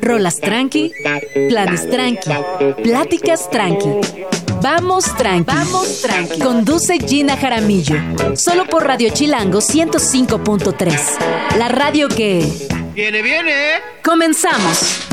Rolas tranqui, planes tranqui, pláticas tranqui. Vamos tranqui. Vamos tranqui. Conduce Gina Jaramillo. Solo por Radio Chilango 105.3. La radio que. Viene, viene. Comenzamos.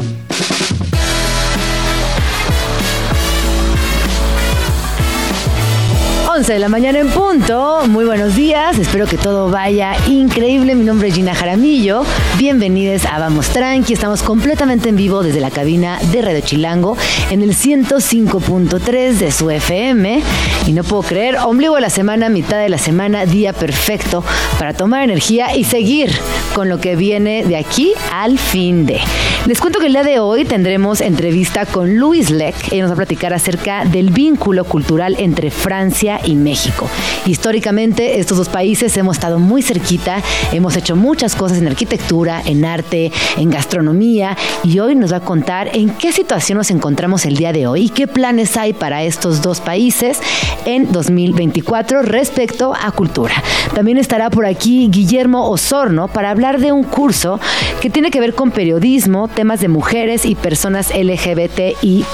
11 de la mañana en punto. Muy buenos días. Espero que todo vaya increíble. Mi nombre es Gina Jaramillo. Bienvenidos a Vamos Tranqui. Estamos completamente en vivo desde la cabina de Radio Chilango en el 105.3 de su FM. Y no puedo creer, ombligo de la semana, mitad de la semana, día perfecto para tomar energía y seguir con lo que viene de aquí al fin de. Les cuento que el día de hoy tendremos entrevista con Luis Leck. Ella nos va a platicar acerca del vínculo cultural entre Francia y México. Históricamente, estos dos países hemos estado muy cerquita, hemos hecho muchas cosas en arquitectura, en arte, en gastronomía, y hoy nos va a contar en qué situación nos encontramos el día de hoy y qué planes hay para estos dos países en 2024 respecto a cultura. También estará por aquí Guillermo Osorno para hablar de un curso que tiene que ver con periodismo, temas de mujeres y personas LGBTIQ.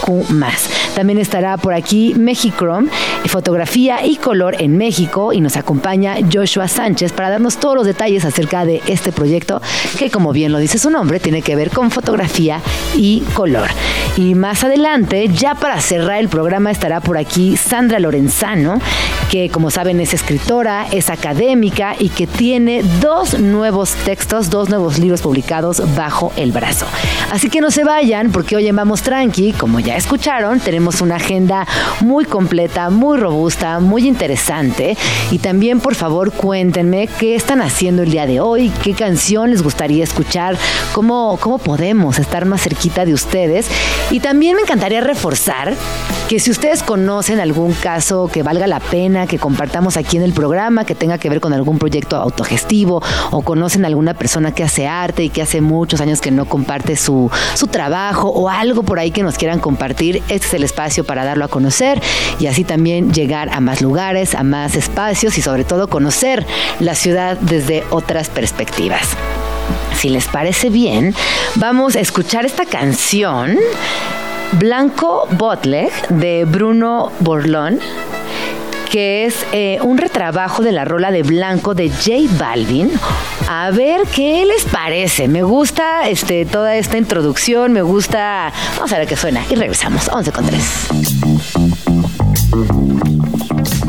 También estará por aquí Mexicrom, fotografía y color en México y nos acompaña Joshua Sánchez para darnos todos los detalles acerca de este proyecto que como bien lo dice su nombre tiene que ver con fotografía y color. Y más adelante, ya para cerrar el programa, estará por aquí Sandra Lorenzano, que como saben es escritora, es académica y que tiene dos nuevos textos, dos nuevos libros publicados bajo el brazo. Así que no se vayan porque hoy en Vamos Tranqui, como ya escucharon, tenemos una agenda muy completa, muy robusta, muy interesante. Y también, por favor, cuéntenme qué están haciendo el día de hoy, qué canción les gustaría escuchar, cómo, cómo podemos estar más cerquita de ustedes. Y también me encantaría reforzar que si ustedes conocen algún caso que valga la pena que compartamos aquí en el programa, que tenga que ver con algún proyecto autogestivo o conocen alguna persona que hace arte y que hace muchos años que no comparte su, su trabajo o algo por ahí que nos quieran compartir, este es el espacio para darlo a conocer y así también llegar a más lugares, a más espacios y sobre todo conocer la ciudad desde otras perspectivas. Si les parece bien, vamos a escuchar esta canción, Blanco Botleg, de Bruno Borlón que es eh, un retrabajo de la rola de Blanco de J Balvin. A ver qué les parece. Me gusta este, toda esta introducción, me gusta. Vamos a ver qué suena y regresamos. 11 con 3.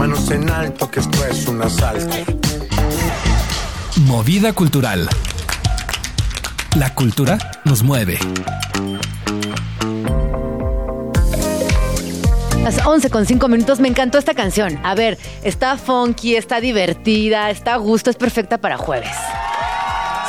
Manos en alto, que esto es un asalto. Movida cultural. La cultura nos mueve. Las 11 con 5 minutos. Me encantó esta canción. A ver, está funky, está divertida, está a gusto, es perfecta para jueves.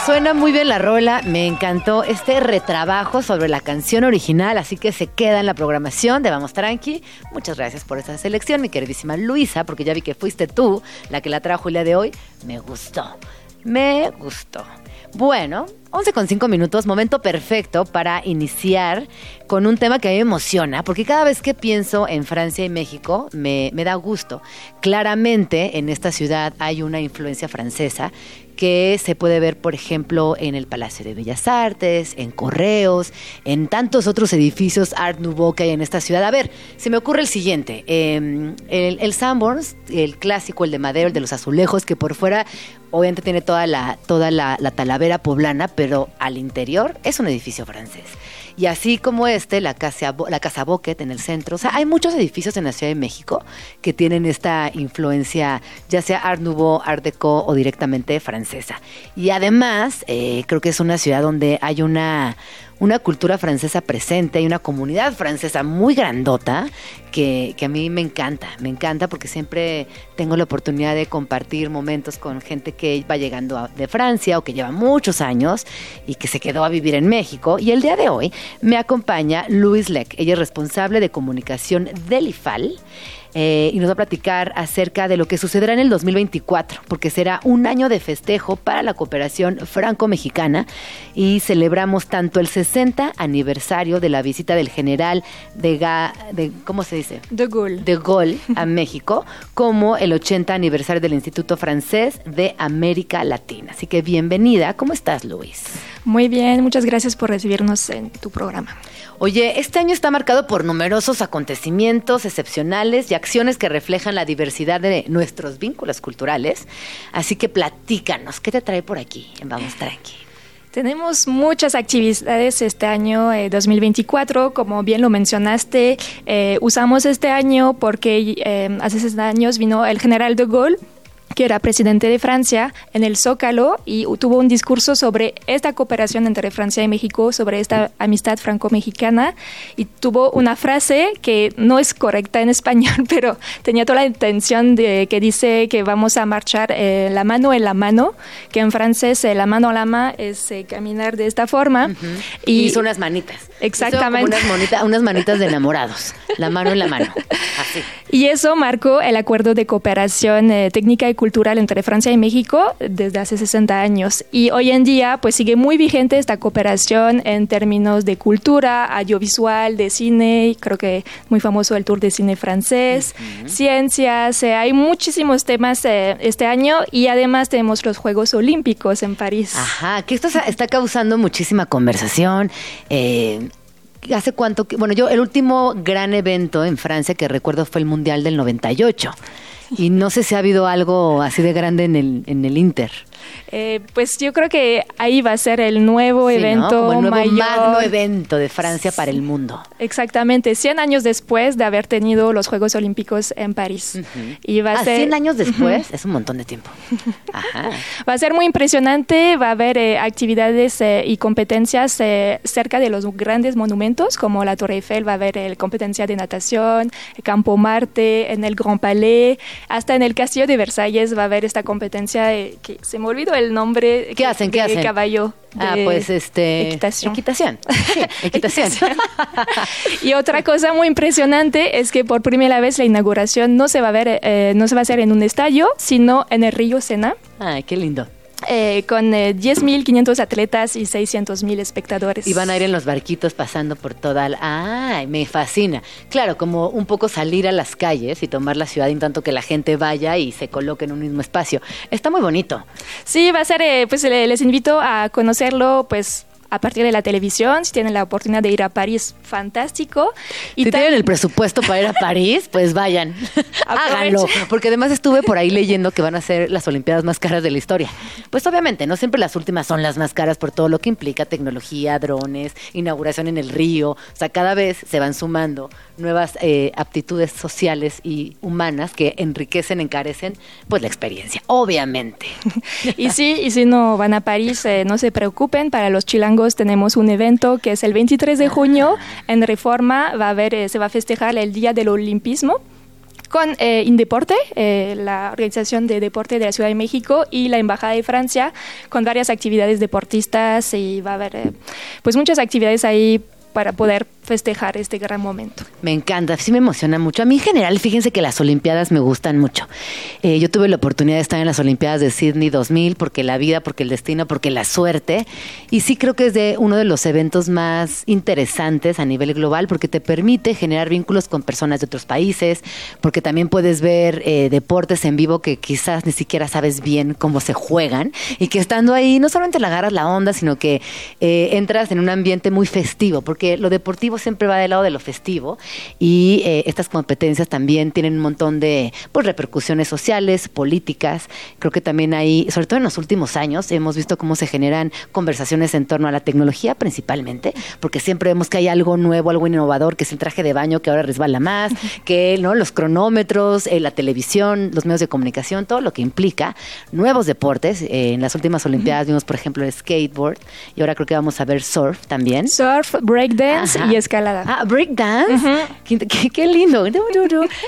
Suena muy bien la rola, me encantó este retrabajo sobre la canción original, así que se queda en la programación de Vamos Tranqui. Muchas gracias por esta selección, mi queridísima Luisa, porque ya vi que fuiste tú la que la trajo el día de hoy. Me gustó, me gustó. Bueno, 11 con 5 minutos, momento perfecto para iniciar con un tema que a mí me emociona, porque cada vez que pienso en Francia y México me, me da gusto. Claramente en esta ciudad hay una influencia francesa que se puede ver, por ejemplo, en el Palacio de Bellas Artes, en Correos, en tantos otros edificios Art Nouveau que hay en esta ciudad. A ver, se me ocurre el siguiente. Eh, el, el Sanborns, el clásico, el de madera, el de los azulejos, que por fuera obviamente tiene toda la, toda la talavera poblana, pero al interior es un edificio francés. Y así como este, la Casa, la casa Boquet en el centro. O sea, hay muchos edificios en la Ciudad de México que tienen esta influencia, ya sea Art Nouveau, Art Deco o directamente francesa. Y además, eh, creo que es una ciudad donde hay una una cultura francesa presente, hay una comunidad francesa muy grandota que, que, a mí me encanta, me encanta porque siempre tengo la oportunidad de compartir momentos con gente que va llegando de Francia o que lleva muchos años y que se quedó a vivir en México. Y el día de hoy me acompaña Louise Leck, ella es responsable de comunicación del IFAL. Eh, y nos va a platicar acerca de lo que sucederá en el 2024, porque será un año de festejo para la cooperación franco-mexicana y celebramos tanto el 60 aniversario de la visita del general de, Ga, de ¿cómo se dice? De Gaulle. De Gaulle a México, como el 80 aniversario del Instituto Francés de América Latina. Así que bienvenida. ¿Cómo estás, Luis? Muy bien, muchas gracias por recibirnos en tu programa. Oye, este año está marcado por numerosos acontecimientos excepcionales y acciones que reflejan la diversidad de nuestros vínculos culturales. Así que platícanos, ¿qué te trae por aquí en Vamos Tranqui? Tenemos muchas actividades este año eh, 2024, como bien lo mencionaste. Eh, usamos este año porque eh, hace seis años vino el general de Gaulle que era presidente de Francia, en el Zócalo y tuvo un discurso sobre esta cooperación entre Francia y México, sobre esta amistad franco-mexicana y tuvo una frase que no es correcta en español, pero tenía toda la intención de que dice que vamos a marchar eh, la mano en la mano, que en francés eh, la mano a la mano es eh, caminar de esta forma. uh -huh. y, son unas manitas. Exactamente. Unas, monita, unas manitas de enamorados, la mano en la mano. Así. Y eso marcó el acuerdo de cooperación técnica y cultural entre Francia y México desde hace 60 años. Y hoy en día, pues sigue muy vigente esta cooperación en términos de cultura, audiovisual, de cine, creo que muy famoso el Tour de Cine francés, uh -huh. ciencias, eh, hay muchísimos temas eh, este año y además tenemos los Juegos Olímpicos en París. Ajá, que esto está causando muchísima conversación. Eh, ¿Hace cuánto? Que, bueno, yo el último gran evento en Francia que recuerdo fue el Mundial del 98. Y no sé si ha habido algo así de grande en el, en el Inter. Eh, pues yo creo que ahí va a ser el nuevo sí, evento ¿no? Como el nuevo mayor. magno evento de Francia para el mundo. Exactamente, 100 años después de haber tenido los Juegos Olímpicos en París. Uh -huh. y va a ah, ser 100 años después, uh -huh. es un montón de tiempo. Ajá. Va a ser muy impresionante, va a haber eh, actividades eh, y competencias eh, cerca de los grandes monumentos, como la Torre Eiffel, va a haber eh, competencia de natación, el Campo Marte, en el Grand Palais, hasta en el Castillo de Versalles va a haber esta competencia eh, que se me olvidó el nombre. ¿Qué hacen? ¿Qué hacen? Caballo. Ah, pues este. Equitación. Equitación. Sí, equitación. y otra cosa muy impresionante es que por primera vez la inauguración no se va a ver, eh, no se va a hacer en un estadio, sino en el río Sena. Ay, qué lindo. Eh, con eh, 10.500 atletas y 600.000 espectadores. Y van a ir en los barquitos pasando por toda la... ¡Ay, me fascina! Claro, como un poco salir a las calles y tomar la ciudad en tanto que la gente vaya y se coloque en un mismo espacio. Está muy bonito. Sí, va a ser, eh, pues les invito a conocerlo, pues a partir de la televisión, si tienen la oportunidad de ir a París, fantástico. Y si tienen el presupuesto para ir a París, pues vayan, háganlo. Porque además estuve por ahí leyendo que van a ser las Olimpiadas más caras de la historia. Pues obviamente, no siempre las últimas son las más caras por todo lo que implica tecnología, drones, inauguración en el río. O sea, cada vez se van sumando nuevas eh, aptitudes sociales y humanas que enriquecen, encarecen, pues la experiencia, obviamente. y sí, y si no van a París, eh, no se preocupen, para los chilangos tenemos un evento que es el 23 de junio. En Reforma, va a haber, eh, se va a festejar el Día del Olimpismo con eh, Indeporte, eh, la organización de deporte de la Ciudad de México y la Embajada de Francia, con varias actividades deportistas y va a haber eh, pues muchas actividades ahí para poder festejar este gran momento. Me encanta, sí me emociona mucho. A mí en general, fíjense que las Olimpiadas me gustan mucho. Eh, yo tuve la oportunidad de estar en las Olimpiadas de Sydney 2000 porque la vida, porque el destino, porque la suerte. Y sí creo que es de uno de los eventos más interesantes a nivel global porque te permite generar vínculos con personas de otros países, porque también puedes ver eh, deportes en vivo que quizás ni siquiera sabes bien cómo se juegan y que estando ahí no solamente le agarras la onda, sino que eh, entras en un ambiente muy festivo, porque lo deportivo siempre va del lado de lo festivo y eh, estas competencias también tienen un montón de pues, repercusiones sociales, políticas. Creo que también hay, sobre todo en los últimos años, hemos visto cómo se generan conversaciones en torno a la tecnología principalmente, porque siempre vemos que hay algo nuevo, algo innovador, que es el traje de baño que ahora resbala más, que ¿no? los cronómetros, eh, la televisión, los medios de comunicación, todo lo que implica nuevos deportes. Eh, en las últimas Olimpiadas vimos, por ejemplo, el skateboard y ahora creo que vamos a ver surf también. Surf, breakdance y escalada. Ah, breakdance. Uh -huh. qué, qué, qué, lindo.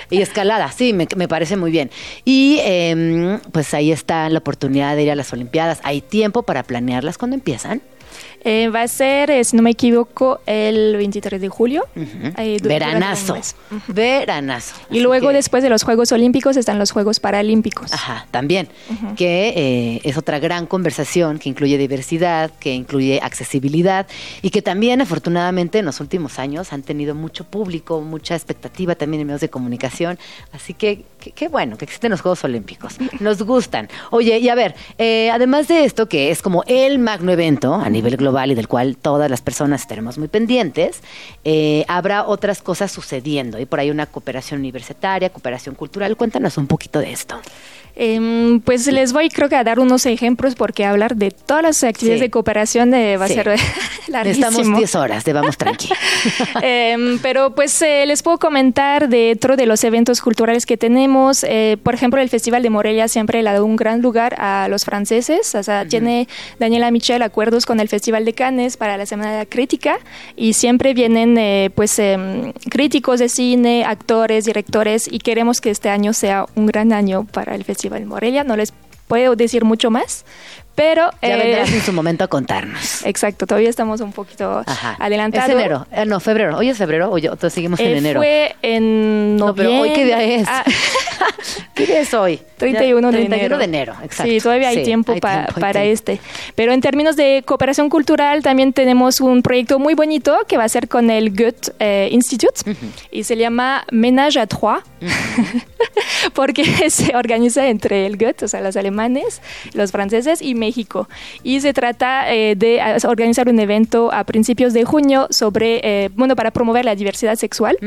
y escalada, sí, me, me, parece muy bien. Y eh, pues ahí está la oportunidad de ir a las Olimpiadas. ¿Hay tiempo para planearlas cuando empiezan? Eh, va a ser, eh, si no me equivoco, el 23 de julio. un Veranazo. Veranazo. Y Así luego, que- después de los Juegos Olímpicos, están los Juegos Paralímpicos. Ajá, también, que eh, es otra gran conversación que incluye diversidad, que incluye accesibilidad y que también afortunadamente en los últimos años han tenido mucho público, mucha expectativa también en medios de comunicación. Así que- qué bueno que existen los Juegos Olímpicos. Nos gustan. Oye, y a ver, eh, además de esto, que es como el magno evento a nivel global y del cual todas las personas estaremos muy pendientes, eh, habrá otras cosas sucediendo. Y por ahí una cooperación universitaria, cooperación cultural. Cuéntanos un poquito de esto. Em, pues les voy, creo que, a dar unos ejemplos porque hablar de todas las actividades Sí. de cooperación eh, va Sí. a ser larguísimo. Necesitamos 10 horas de Vamos Tranqui. Em, pero pues eh, les puedo comentar dentro de los eventos culturales que tenemos. eh, por ejemplo, el Festival de Morelia siempre le ha dado un gran lugar a los franceses. O sea, tiene Daniela Michel acuerdos con el Festival de Cannes para la Semana de la Crítica y siempre vienen eh, pues em, críticos de cine, actores, directores y queremos que este año sea un gran año para el Festival No les puedo decir mucho más, pero... Ya eh, vendrás en su momento a contarnos. Exacto, todavía estamos un poquito Ajá. adelantados. Es enero. Eh, no, febrero. Hoy es febrero. Hoy entonces seguimos en Eh, enero. Fue en No, pero hoy qué día es. Ah, ¿Qué día es hoy? 31 Ya, de 31 enero. de enero, exacto. Sí, todavía hay Sí, tiempo, hay pa- tiempo, hay para tiempo. este. Pero en términos de cooperación cultural, también tenemos un proyecto muy bonito que va a ser con el Goethe eh, Institute y se llama Ménage à Trois, porque se organiza entre el Goethe, o sea, los alemanes, los franceses y México. Y se trata eh, de organizar un evento a principios de junio sobre, eh, bueno, para promover la diversidad sexual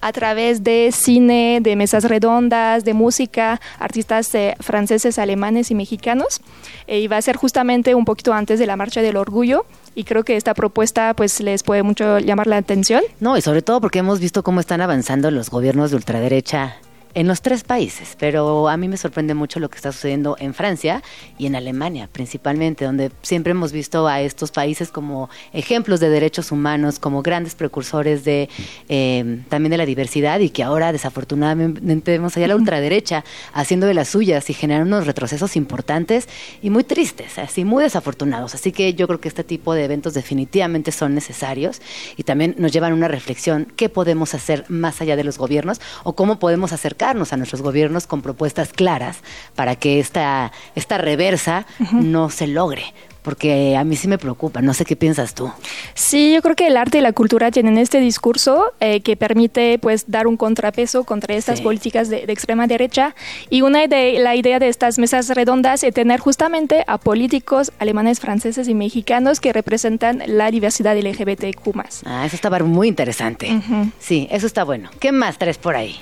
a través de cine, de mesas redondas, de música, artistas eh, franceses, alemanes y mexicanos. Eh, y va a ser justamente un poquito antes de la Marcha del Orgullo. Y creo que esta propuesta pues les puede mucho llamar la atención. No, y sobre todo porque hemos visto cómo están avanzando los gobiernos de ultraderecha en los tres países, pero a mí me sorprende mucho lo que está sucediendo en Francia y en Alemania principalmente, donde siempre hemos visto a estos países como ejemplos de derechos humanos, como grandes precursores de eh, también de la diversidad y que ahora desafortunadamente vemos allá la ultraderecha haciendo de las suyas y generando unos retrocesos importantes y muy tristes, así muy desafortunados. Así que yo creo que este tipo de eventos definitivamente son necesarios y también nos llevan a una reflexión, ¿qué podemos hacer más allá de los gobiernos o cómo podemos acercarnos a nuestros gobiernos con propuestas claras para que esta, esta reversa no se logre? Porque a mí sí me preocupa, no sé qué piensas tú. Sí, yo creo que el arte y la cultura tienen este discurso eh, que permite pues dar un contrapeso contra estas Sí. políticas de, de extrema derecha y una de la idea de estas mesas redondas es tener justamente a políticos alemanes, franceses y mexicanos que representan la diversidad LGBTQ+. Ah, eso estaba muy interesante. Sí, eso está bueno. ¿Qué más traes por ahí?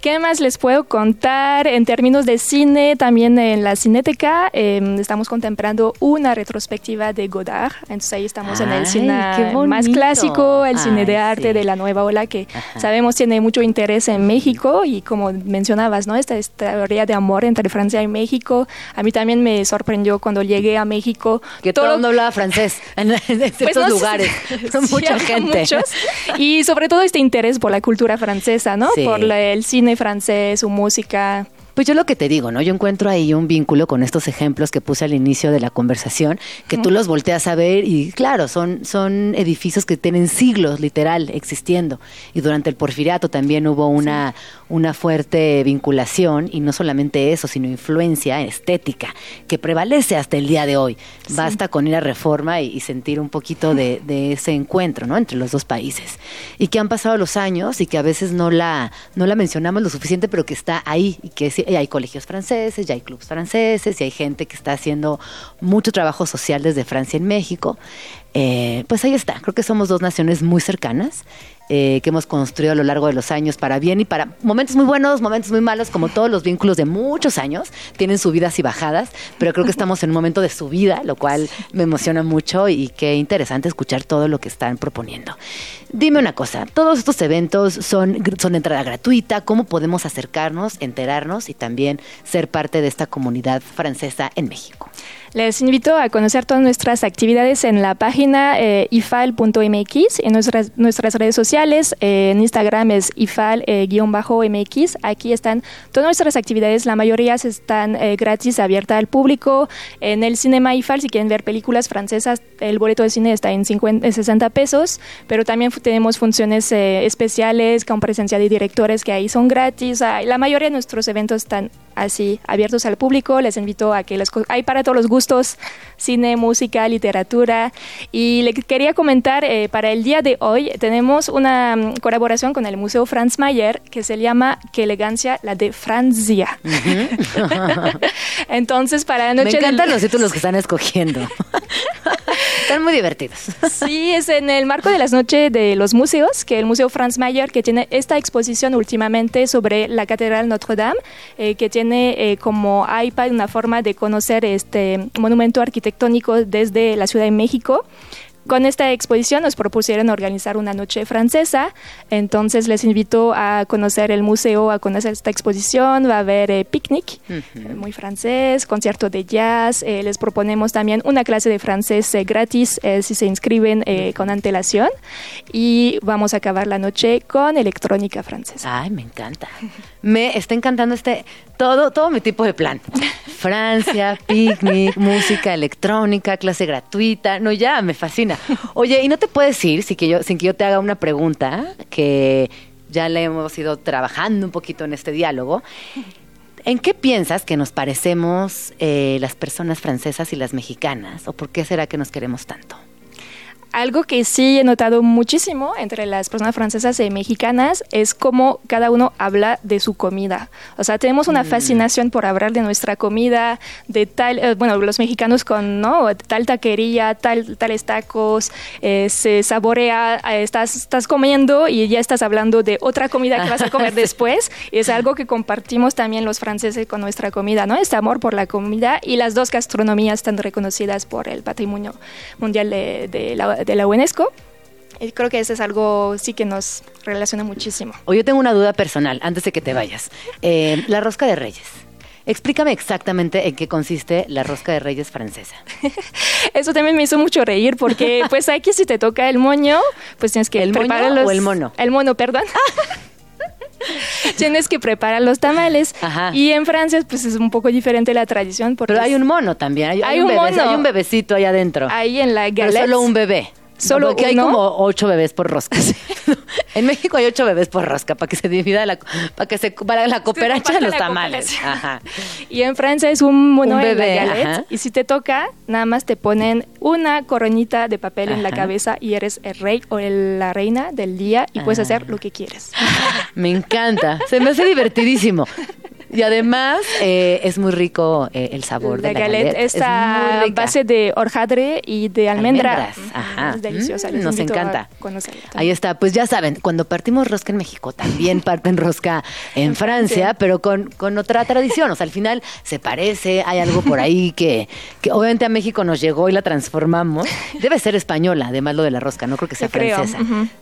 ¿Qué más les puedo contar? En términos de cine, también en la Cineteca eh, estamos contemplando una retrospectiva de Godard. Entonces ahí estamos en Ay, el qué cine más clásico, el cine de Ay, arte sí. de la nueva ola que Ajá. sabemos tiene mucho interés en México y como mencionabas, ¿no? Esta historia de amor entre Francia y México. A mí también me sorprendió cuando llegué a México. Que todo el mundo hablaba francés en, en Pues no sé, lugares. Sí, mucha gente. muchos. Y sobre todo este interés por la cultura francesa, ¿no? Sí. Por la- el cine francés, su música. Pues yo lo que te digo, ¿no? Yo encuentro ahí un vínculo con estos ejemplos que puse al inicio de la conversación, que tú los volteas a ver y claro, son, son edificios que tienen siglos literal existiendo. Y durante el porfiriato también hubo una, una fuerte vinculación y no solamente eso, sino influencia estética que prevalece hasta el día de hoy. Basta con ir a reforma y, y sentir un poquito de, de ese encuentro, ¿no? Entre los dos países. Y que han pasado los años y que a veces no la, no la mencionamos lo suficiente, pero que está ahí y que sí, y hay colegios franceses, ya hay clubes franceses y hay gente que está haciendo mucho trabajo social desde Francia en México. Eh, pues ahí está, creo que somos dos naciones muy cercanas. Eh, que hemos construido a lo largo de los años para bien y para momentos muy buenos, momentos muy malos, como todos los vínculos de muchos años, tienen subidas y bajadas, pero creo que estamos en un momento de subida, lo cual me emociona mucho y qué interesante escuchar todo lo que están proponiendo. Dime una cosa, todos estos eventos son, son de entrada gratuita, ¿cómo podemos acercarnos, enterarnos y también ser parte de esta comunidad francesa en México? Les invito a conocer todas nuestras actividades en la página eh, ifal.mx, en nuestras, nuestras redes sociales, eh, en Instagram es ifal-mx. Aquí están todas nuestras actividades, la mayoría están eh, gratis, abierta al público. En el Cinema IFAL, si quieren ver películas francesas, el boleto de cine está en 50, 60 pesos, pero también tenemos funciones especiales con presencia de directores que ahí son gratis. La mayoría de nuestros eventos están así abiertos al público. Les invito a que les, hay para todos los gustos, cine, música, literatura. Y le quería comentar, eh, para el día de hoy tenemos una mm, colaboración con el Museo Franz Mayer que se llama Qué elegancia, la de Francia. Entonces, para la noche... Me encantan los títulos que están escogiendo. Están muy divertidos. Sí, es en el marco de las noches de los museos, que el Museo Franz Mayer, que tiene esta exposición últimamente sobre la Catedral Notre Dame, eh, que tiene eh, como iPad una forma de conocer este monumento arquitectónico desde la Ciudad de México. Con esta exposición nos propusieron organizar una noche francesa, entonces les invito a conocer el museo, a conocer esta exposición, va a haber eh, picnic, muy francés, concierto de jazz, eh, les proponemos también una clase de francés eh, gratis si se inscriben con antelación y vamos a acabar la noche con electrónica francesa. Ay, me encanta. Me está encantando este todo todo mi tipo de plan. Francia, picnic, música electrónica, clase gratuita. No, ya, me fascina. Oye, ¿y no te puedes ir sin que yo, sin que yo te haga una pregunta que ya le hemos ido trabajando un poquito en este diálogo? ¿En qué piensas que nos parecemos eh, las personas francesas y las mexicanas? ¿O por qué será que nos queremos tanto? Algo que sí he notado muchísimo entre las personas francesas y mexicanas es cómo cada uno habla de su comida. O sea, tenemos una mm. fascinación por hablar de nuestra comida, de tal, eh, bueno, los mexicanos con, ¿no? Tal taquería, tal, tales tacos, eh, se saborea, eh, estás, estás comiendo y ya estás hablando de otra comida que vas a comer después. Y es algo que compartimos también los franceses con nuestra comida, ¿no? Este amor por la comida y las dos gastronomías están reconocidas por el patrimonio mundial de, de la de la UNESCO. Y creo que eso es algo sí que nos relaciona muchísimo. O yo tengo una duda personal, antes de que te vayas. Eh, la rosca de reyes. Explícame exactamente en qué consiste la rosca de reyes francesa. Eso también me hizo mucho reír porque pues aquí si te toca el moño, pues tienes que ¿El moño o el mono? El mono, perdón. Tienes que preparar los tamales. Y en Francia, pues es un poco diferente la tradición. Pero hay un mono también. Hay, un, mono. Hay un bebecito ahí adentro. Ahí en la galette. Pero solo un bebé. Solo Porque hay como ocho bebés por rosca. en México hay ocho bebés por rosca para que se divida la, para que se para la cooperacha de los tamales. Y en Francia es un mono bebé, y si te toca, nada más te ponen una coronita de papel en la cabeza y eres el rey o la reina del día y puedes hacer lo que quieres. Me encanta. Se me hace divertidísimo. Y además eh, es muy rico eh, el sabor de la galette. Esta base de hojaldre y de almendra. Almendras, ajá. Es deliciosa. Mm, nos encanta. Ahí está. Pues ya saben, cuando partimos rosca en México, también parten rosca en Francia, pero con, con otra tradición. O sea, al final se parece, hay algo por ahí que, que obviamente a México nos llegó y la transformamos. Debe ser española, además lo de la rosca, no creo que sea francesa.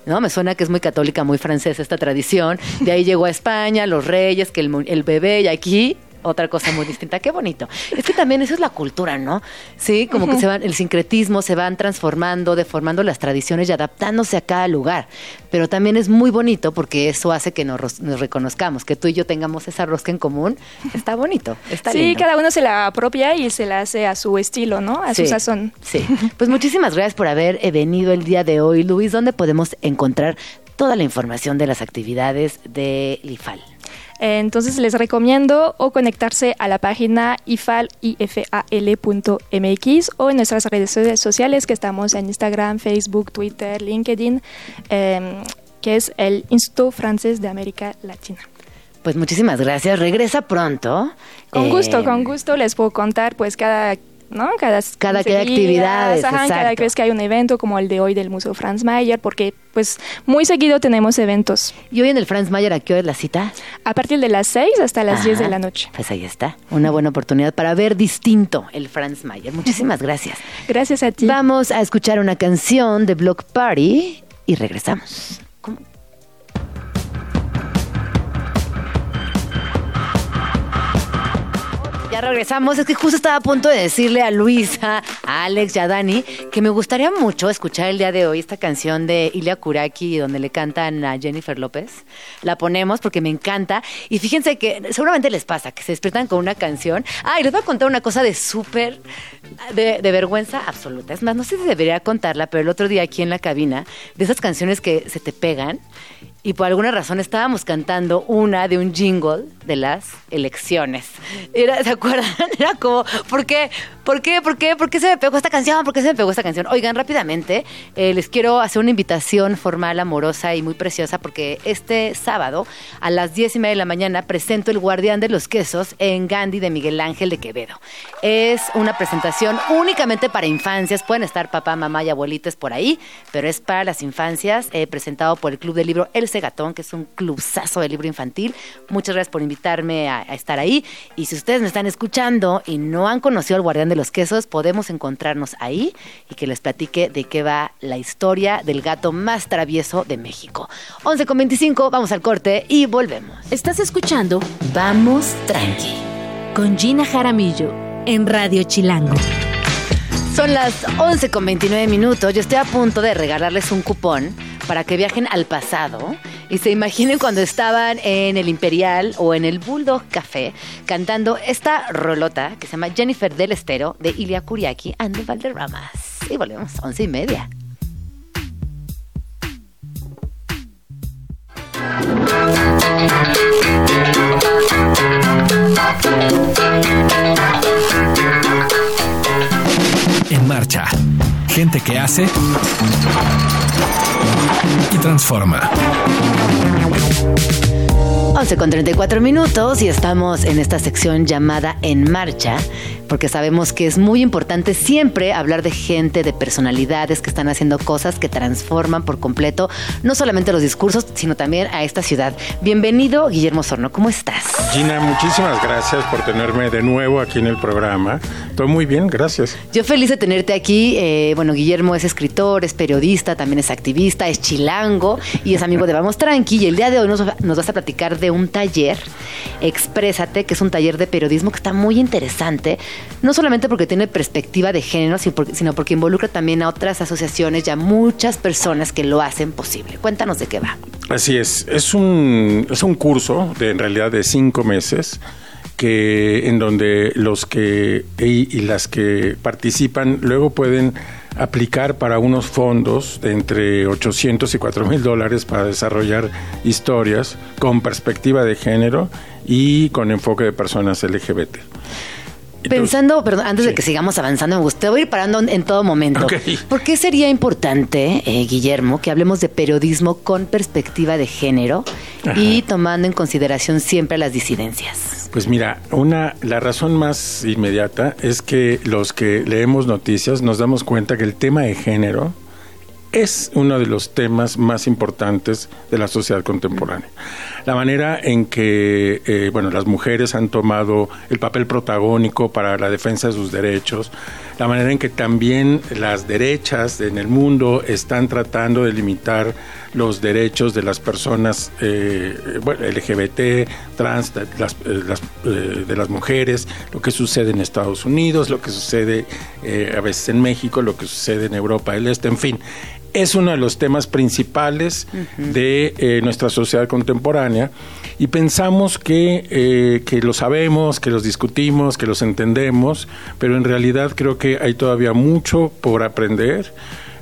¿No? Me suena que es muy católica, muy francesa esta tradición. De ahí llegó a España, los reyes, que el, el bebé y aquí otra cosa muy distinta. Qué bonito. Es que también eso es la cultura, ¿no? Sí, como que se van, el sincretismo se van transformando, deformando las tradiciones y adaptándose a cada lugar. Pero también es muy bonito porque eso hace que nos, reconozcamos, que tú y yo tengamos esa rosca en común. Está bonito, está Sí, cada uno se la apropia y se la hace a su estilo, ¿no? A su sazón. Sí. Pues muchísimas gracias por haber eh, venido el día de hoy, Luis. ¿Dónde podemos encontrar toda la información de las actividades de LIFAL? Entonces les recomiendo o conectarse a la página ifal.mx o en nuestras redes sociales que estamos en Instagram, Facebook, Twitter, LinkedIn, em, que es el Instituto Francés de América Latina. Pues muchísimas gracias. Regresa pronto. Con gusto, con em, gusto les puedo contar pues cada ¿no? Cada, cada que hay actividades, cada vez que hay un evento como el de hoy del Museo Franz Mayer, porque pues muy seguido tenemos eventos. ¿Y hoy en el Franz Mayer a qué hora es la cita? A partir de las 6 hasta las 10 de la noche. Pues ahí está, una buena oportunidad para ver distinto el Franz Mayer. Muchísimas gracias. gracias a ti. Vamos a escuchar una canción de Block Party y regresamos. Ya regresamos. Es que justo estaba a punto de decirle a Luisa, a Alex y a Dani que me gustaría mucho escuchar el día de hoy esta canción de Ilia Kuraki donde le cantan a Jennifer López. La ponemos porque me encanta. Y fíjense que seguramente les pasa que se despiertan con una canción. Ah, y les voy a contar una cosa de súper, de, de vergüenza absoluta. Es más, no sé si debería contarla, pero el otro día aquí en la cabina, de esas canciones que se te pegan y por alguna razón estábamos cantando una de un jingle de las elecciones. Era, ¿Se acuerdan? Era como, ¿por qué? ¿Por qué? ¿Por qué? ¿Por qué se me pegó esta canción? ¿Por qué se me pegó esta canción? Oigan, rápidamente, eh, les quiero hacer una invitación formal, amorosa y muy preciosa porque este sábado a las diez y media de la mañana presento El Guardián de los Quesos en Gandhi de Miguel Ángel de Quevedo. Es una presentación únicamente para infancias. Pueden estar papá, mamá y abuelitos por ahí, pero es para las infancias, eh, presentado por el Club del Libro El Segatón, que es un clubzazo de libro infantil. Muchas gracias por invitarme a, a estar ahí. Y si ustedes me están escuchando y no han conocido al Guardián de los Quesos, podemos encontrarnos ahí y que les platique de qué va la historia del gato más travieso de México. 11 con 25, vamos al corte y volvemos. Estás escuchando Vamos tranqui. con Gina Jaramillo en Radio Chilango. Son las 11 con 29 minutos. Yo estoy a punto de regalarles un cupón para que viajen al pasado y se imaginen cuando estaban en el Imperial o en el Bulldog Café cantando esta rolota que se llama Jennifer del Estero de Ilia Kuriaki and the Valderramas. Y volvemos, 11 y media. Gente que hace y transforma. 11 con 34 minutos y estamos en esta sección llamada En Marcha, porque sabemos que es muy importante siempre hablar de gente, de personalidades que están haciendo cosas que transforman por completo no solamente los discursos, sino también a esta ciudad. Bienvenido, Guillermo Sorno, ¿cómo estás? Gina, muchísimas gracias por tenerme de nuevo aquí en el programa. Estoy muy bien, gracias. Yo feliz de tenerte aquí. Eh, bueno, Guillermo es escritor, es periodista, también es activista, es chilango y es amigo de Vamos Tranqui. Y el día de hoy nos, nos vas a platicar de un taller, Exprésate, que es un taller de periodismo que está muy interesante, no solamente porque tiene perspectiva de género, sino porque, involucra también a otras asociaciones y a muchas personas que lo hacen posible. Cuéntanos de qué va. Así es, es un, es un curso de en realidad de cinco meses que en donde los que y, y las que participan luego pueden aplicar para unos fondos de entre 800 y 4 mil dólares para desarrollar historias con perspectiva de género y con enfoque de personas LGBT. Entonces, Pensando, perdón, antes de que sigamos avanzando, me gustaría ir parando en todo momento. Ok. ¿Por qué sería importante, eh, Guillermo, que hablemos de periodismo con perspectiva de género y tomando en consideración siempre las disidencias? Pues mira, una, la razón más inmediata es que los que leemos noticias nos damos cuenta que el tema de género es uno de los temas más importantes de la sociedad contemporánea. La manera en que, eh, bueno, las mujeres han tomado el papel protagónico para la defensa de sus derechos, la manera en que también las derechas en el mundo están tratando de limitar los derechos de las personas eh, bueno, LGBT, trans, de las, eh, de las mujeres, lo que sucede en Estados Unidos, lo que sucede a veces en México, lo que sucede en Europa del Este, en fin. Es uno de los temas principales de eh, nuestra sociedad contemporánea. Y pensamos que, eh, que lo sabemos, que los discutimos, que los entendemos, pero en realidad creo que hay todavía mucho por aprender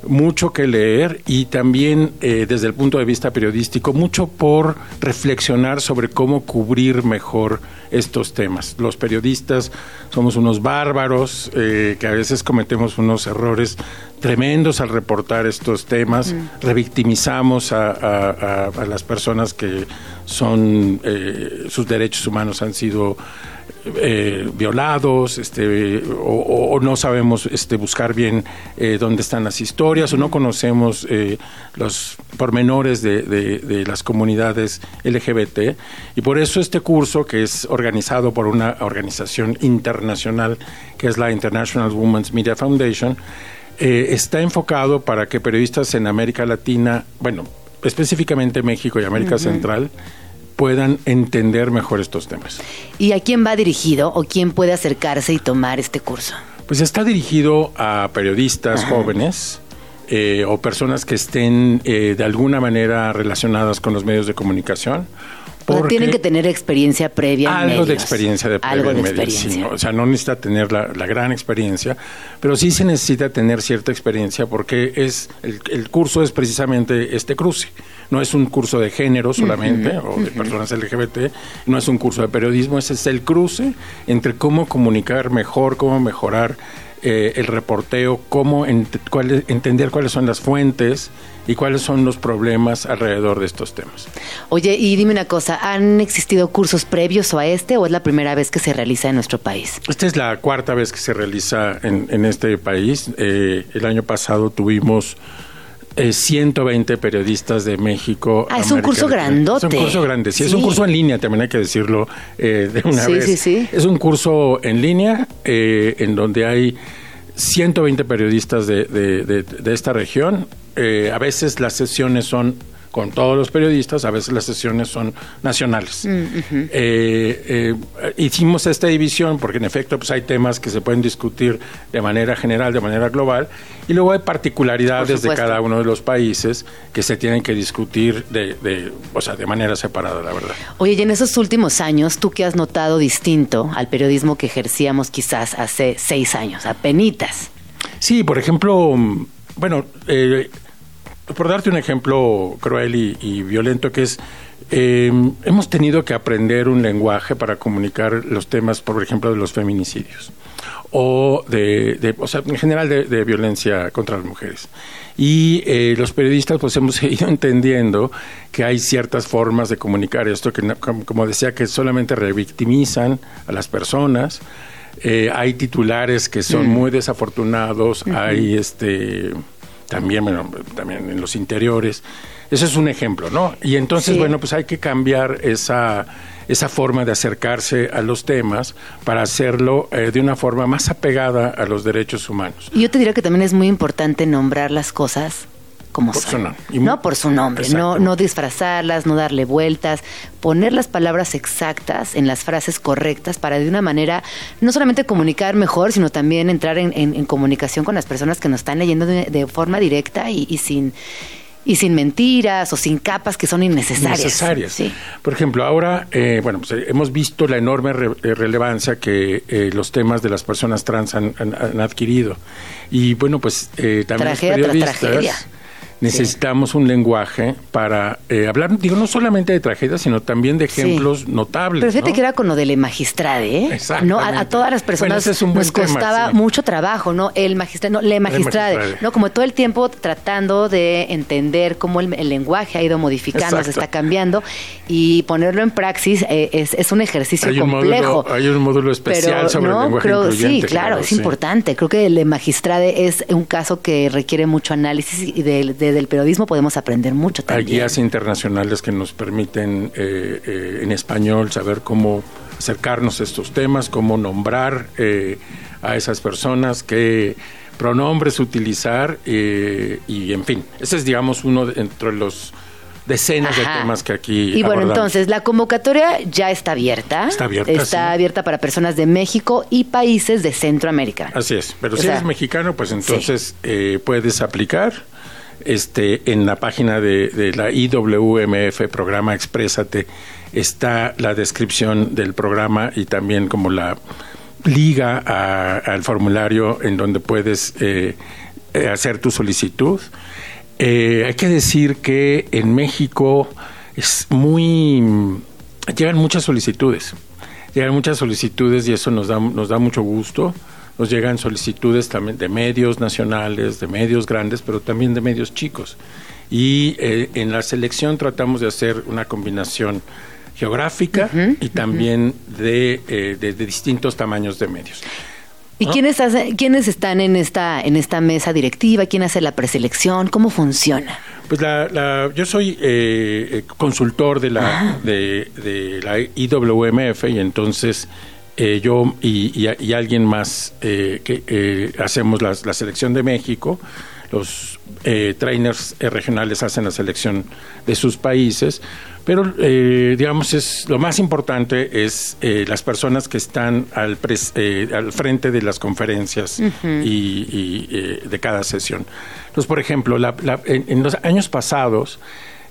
mucho que leer y también eh, desde el punto de vista periodístico mucho por reflexionar sobre cómo cubrir mejor estos temas. Los periodistas somos unos bárbaros eh, que a veces cometemos unos errores tremendos al reportar estos temas, revictimizamos a, a- a- a las personas que son eh, sus derechos humanos han sido eh, violados, este, o, no sabemos este, buscar bien eh, dónde están las historias, o no conocemos eh, los pormenores de, de- de las comunidades LGBT. Y por eso este curso, que es organizado por una organización internacional, que es la International Women's Media Foundation, eh, está enfocado para que periodistas en América Latina, bueno, específicamente México y América Central, puedan entender mejor estos temas. ¿Y a quién va dirigido o quién puede acercarse y tomar este curso? Pues está dirigido a periodistas jóvenes eh, o personas que estén eh, de alguna manera relacionadas con los medios de comunicación. O sea, tienen que tener experiencia previa en algo de experiencia de previa Algo en de medios, experiencia. sí, ¿no? o sea no necesita tener la, la gran experiencia pero sí se necesita tener cierta experiencia porque es el, el curso es precisamente este cruce no es un curso de género solamente o de personas LGBT no es un curso de periodismo ese es el cruce entre cómo comunicar mejor cómo mejorar eh, el reporteo, cómo ent- cuál- entender cuáles son las fuentes y cuáles son los problemas alrededor de estos temas. Oye, y dime una cosa, ¿han existido cursos previos a este o es la primera vez que se realiza en nuestro país? Esta es la cuarta vez que se realiza en, en este país. Eh, el año pasado tuvimos eh, 120 periodistas de México. Ah, es un América curso Latina. grandote. Es un curso grande, sí, es un Sí. curso en línea, también hay que decirlo eh, de una Sí, vez. sí, sí. Es un curso en línea eh, en donde hay 120 periodistas de, de- de- de esta región. Eh, a veces las sesiones son con todos los periodistas, a veces las sesiones son nacionales. Mm, Eh, eh, hicimos esta división porque en efecto pues hay temas que se pueden discutir de manera general, de manera global, y luego hay particularidades de cada uno de los países que se tienen que discutir de, de, o sea, de manera separada, la verdad. Oye, y en esos últimos años, ¿tú qué has notado distinto al periodismo que ejercíamos quizás hace seis años, apenitas? Sí, por ejemplo, mm, bueno, eh, por darte un ejemplo cruel y, y violento que es, eh, hemos tenido que aprender un lenguaje para comunicar los temas, por ejemplo, de los feminicidios o de, de- o sea, en general de, de violencia contra las mujeres. Y eh, los periodistas pues hemos ido entendiendo que hay ciertas formas de comunicar esto que, como, decía, que solamente revictimizan a las personas. Eh, hay titulares que son muy desafortunados, hay este también, bueno, también en los interiores. Eso es un ejemplo, ¿no? Y entonces, Sí. bueno, pues hay que cambiar esa, esa forma de acercarse a los temas para hacerlo eh, de una forma más apegada a los derechos humanos. Y yo te diría que también es muy importante nombrar las cosas como Por su nombre. No por su nombre, no, no disfrazarlas, no darle vueltas, poner las palabras exactas en las frases correctas para de una manera no solamente comunicar mejor, sino también entrar en, en- en comunicación con las personas que nos están leyendo de, de forma directa y, y sin y sin mentiras o sin capas que son innecesarias. necesarias. Sí. Por ejemplo, ahora, eh, bueno, pues, eh, hemos visto la enorme re- eh, relevancia que eh, los temas de las personas trans han, han- han adquirido. Y bueno, pues eh, también Tragedia los tras periodistas tragedia. Necesitamos un lenguaje para eh, hablar, digo, no solamente de tragedias, sino también de Sí. ejemplos notables. Pero fíjate ¿no? que era con lo de la magistrade, ¿eh? ¿No? A, a todas las Bueno, personas ese es un buen nos tema, costaba sí. mucho trabajo, ¿no? El magistrade, no, le magistrade, magistrade. ¿no? Como todo el tiempo tratando de entender cómo el, el lenguaje ha ido modificando, se está cambiando y ponerlo en praxis eh, es, es un ejercicio Hay un complejo. módulo- hay un módulo especial Pero, sobre el no, lenguaje creo, Sí, claro, claro, es sí. importante. Creo que el magistrade es un caso que requiere mucho análisis y del- de- del periodismo podemos aprender mucho Hay también. guías internacionales que nos permiten eh, eh, en español saber cómo acercarnos a estos temas, cómo nombrar eh, a esas personas, qué pronombres utilizar eh, y en fin, ese es digamos uno de, entre los decenas Ajá. de temas que aquí Y bueno, abordamos. entonces la convocatoria ya está abierta. Está abierta, Está sí. abierta para personas de México y países de Centroamérica. Así es, pero O si sea, eres mexicano, pues entonces eh, puedes aplicar este en la página de, la IWMF, programa Exprésate, está la descripción del programa y también como la liga a- al formulario en donde puedes eh, hacer tu solicitud. Eh, hay que decir que en México es muy... llegan muchas solicitudes. Llegan muchas solicitudes y eso nos da, nos da mucho gusto. Nos llegan solicitudes también de medios nacionales, de medios grandes, pero también de medios chicos. Y eh, en la selección tratamos de hacer una combinación geográfica y también de, eh, de- de distintos tamaños de medios. ¿Y quiénes, hace- quiénes están en esta, en esta mesa directiva? ¿Quién hace la preselección? ¿Cómo funciona? Pues la, la- yo soy eh, eh, consultor de la, de, de la IWMF y entonces eh, yo y, y- y alguien más eh, que eh, hacemos las- la selección de México. Los eh, trainers regionales hacen la selección de sus países, Pero, digamos, es lo más importante es las personas que están al, pres- al frente de las conferencias y, y, de cada sesión. Entonces, por ejemplo, la- la- en, en los años pasados,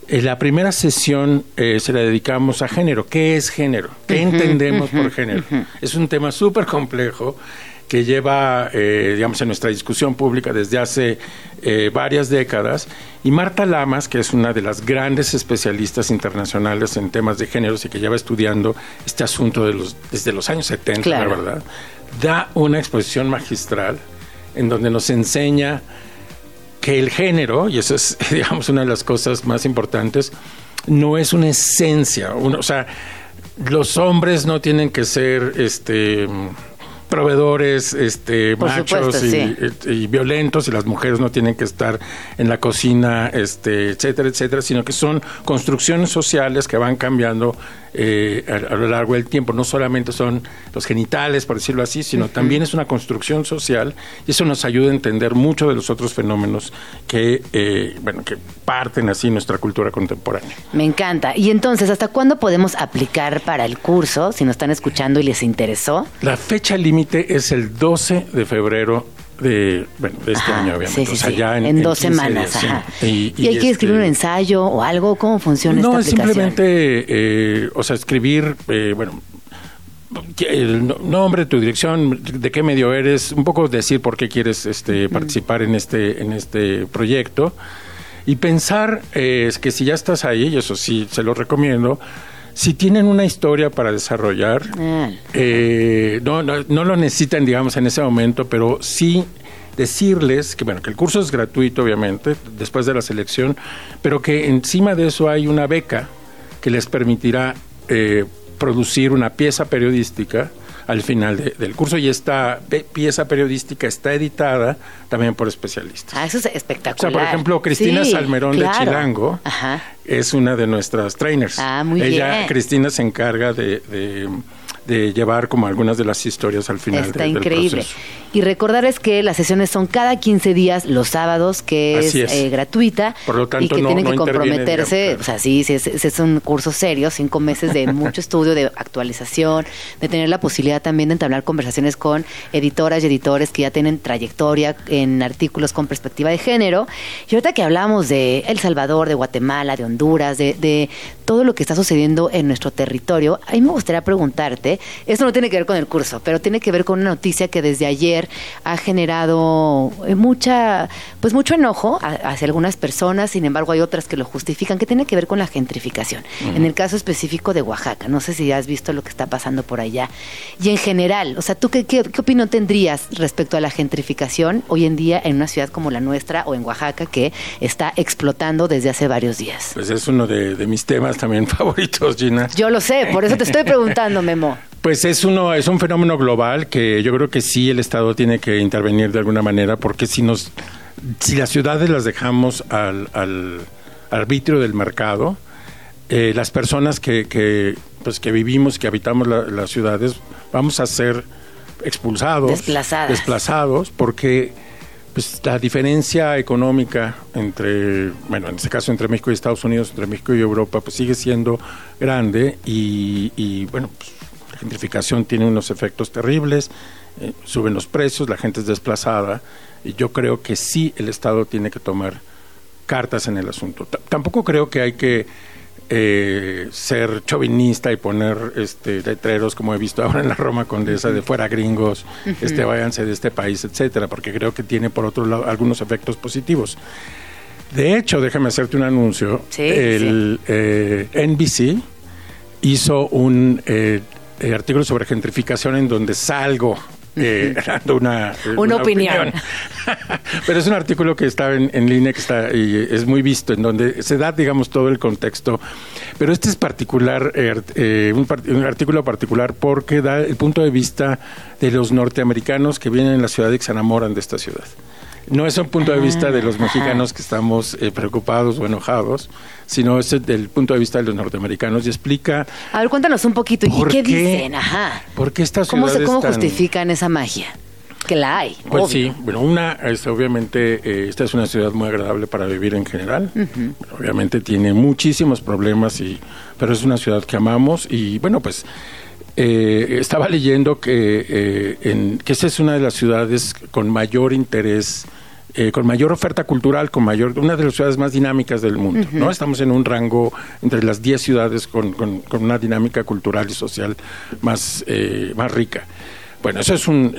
eh, la primera sesión eh, se la dedicamos a género. ¿Qué es género? ¿Qué entendemos por género? Es un tema súper complejo que lleva, eh, digamos, en nuestra discusión pública desde hace eh, varias décadas. Y Marta Lamas, que es una de las grandes especialistas internacionales en temas de géneros y que lleva estudiando este asunto de los, desde los años 70, Claro. la verdad, da una exposición magistral en donde nos enseña que el género, y eso es, digamos, una de las cosas más importantes, no es una esencia. O sea, los hombres no tienen que ser este proveedores este Por machos supuesto, y, sí. y violentos y las mujeres no tienen que estar en la cocina este etcétera etcétera sino que son construcciones sociales que van cambiando eh, a, a lo largo del tiempo no solamente son los genitales por decirlo así sino también es una construcción social y eso nos ayuda a entender mucho de los otros fenómenos que eh, bueno que parten así nuestra cultura contemporánea Me encanta. Y entonces, ¿hasta cuándo podemos aplicar para el curso? Si nos están escuchando y les interesó. La fecha límite es el 12 de febrero de, bueno, de este Ajá, año, obviamente. Sí, sí, o sea, sí. ya en, en, dos 15 semanas. días, sí. ajá. Y, Y, hay que escribir un este, ensayo o algo. ¿Cómo funciona No, esta es aplicación? simplemente, eh, o sea, escribir, eh, bueno, el no- nombre, tu dirección, de qué medio eres, un poco decir por qué quieres este, participar en este, en este proyecto y pensar eh, es que si ya estás ahí, y eso sí se lo recomiendo, si tienen una historia para desarrollar, eh, no, no, no lo necesitan, digamos, en ese momento, pero sí decirles que, bueno, que el curso es gratuito, obviamente, después de la selección, pero que encima de eso hay una beca que les permitirá eh, producir una pieza periodística al final de- del curso y esta pieza periodística está editada también por especialistas. Ah, eso es O espectacular. sea, por ejemplo, Cristina Sí, Salmerón claro. de Chilango Ajá. es una de nuestras trainers. Ah, muy Ella, bien. Cristina, se encarga de, de- de llevar como algunas de las historias al final Está de- del increíble. proceso. Y recordarles que las sesiones son cada 15 días los sábados, que es, eh, gratuita. Por lo tanto, y que no- tienen no que comprometerse. digamos, O sea, sí, sí, es, es un curso serio, cinco meses de mucho estudio, de actualización, de tener la posibilidad también de entablar conversaciones con editoras y editores que ya tienen trayectoria en artículos con perspectiva de género. Y ahorita que hablamos de El Salvador, de Guatemala, de Honduras, de, de todo lo que está sucediendo en nuestro territorio, a mí me gustaría preguntarte, esto no tiene que ver con el curso, pero tiene que ver con una noticia que desde ayer ha generado eh, mucha, pues mucho enojo hacia algunas personas, sin embargo hay otras que lo justifican, que tiene que ver con la gentrificación. En el caso específico de Oaxaca, no sé si has visto lo que está pasando por allá. Y en general, o sea, ¿tú qué, qué, qué opinión tendrías respecto a la gentrificación hoy en día en una ciudad como la nuestra o en Oaxaca que está explotando desde hace varios días? Pues es uno de, de mis temas también favoritos, Gina. Yo lo sé, por eso te estoy preguntando, Memo. Pues es uno, es un fenómeno global que yo creo que sí el Estado tiene que intervenir de alguna manera, porque si nos, si las ciudades las dejamos al, al arbitrio del mercado, eh, las personas que, que, pues que vivimos, que habitamos la- las ciudades, vamos a ser expulsados, Desplazadas. desplazados, porque pues la diferencia económica entre, bueno, en este caso entre México y Estados Unidos, entre México y Europa, pues sigue siendo grande y, y, bueno, pues, gentrificación tiene unos efectos terribles, eh, suben los precios, la gente es desplazada y yo creo que sí el Estado tiene que tomar cartas en el asunto. T- tampoco creo que hay que eh, ser chauvinista y poner este letreros como he visto ahora en la Roma Condesa de fuera gringos, este váyanse de este país, etcétera, porque creo que tiene por otro lado algunos efectos positivos. De hecho, déjame hacerte un anuncio. Sí, el eh, NBC hizo un eh, eh, artículo sobre gentrificación en donde salgo eh, dando una, eh, Una opinión. Pero es un artículo que está en, en línea, que está y es muy visto, en donde se da, digamos, todo el contexto. Pero este es particular, eh, eh, un, un artículo particular porque da el punto de vista de los norteamericanos que vienen a la ciudad y que se enamoran de esta ciudad. No es un punto de vista de los Ah, mexicanos que estamos eh, preocupados o enojados, sino es el- del punto de vista de los norteamericanos y explica A ver, cuéntanos un poquito. ¿Y ¿Por qué, qué? dicen? Ajá. por qué esta ¿Cómo, se, ¿Cómo tan- justifican esa magia? Que la hay. Pues obvio. sí, bueno, una, es, obviamente, eh, esta es una ciudad muy agradable para vivir en general. Obviamente tiene muchísimos problemas, y, pero es una ciudad que amamos y bueno, pues eh, estaba leyendo que, eh, en, que esta es una de las ciudades con mayor interés. eh, con mayor oferta cultural, con mayor, una de las ciudades más dinámicas del mundo, ¿no? Estamos en un rango entre las 10 ciudades con, con- con una dinámica cultural y social más, eh, más rica. Bueno, eso es un.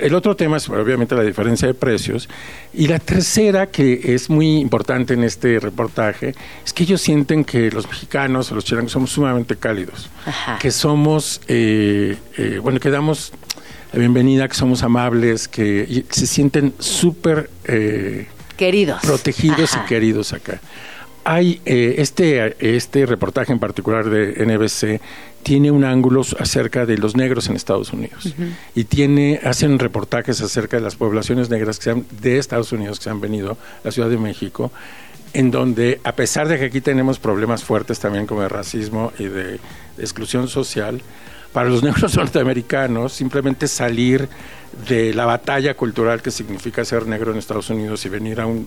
El, otro tema es obviamente la diferencia de precios. Y la tercera, que es muy importante en este reportaje, es que ellos sienten que los mexicanos o los chilenos somos sumamente cálidos. Ajá. Que somos, eh, eh, bueno, que damos la bienvenida, que somos amables, que se sienten súper... eh, Queridos. protegidos Ajá. y queridos acá. Hay eh, este, este reportaje en particular de NBC tiene un ángulo acerca de los negros en Estados Unidos. Y tiene hacen reportajes acerca de las poblaciones negras que han- de Estados Unidos que se han venido a la Ciudad de México en donde a pesar de que aquí tenemos problemas fuertes también como de racismo y de, de exclusión social para los negros norteamericanos simplemente salir de la batalla cultural que significa ser negro en Estados Unidos y venir a un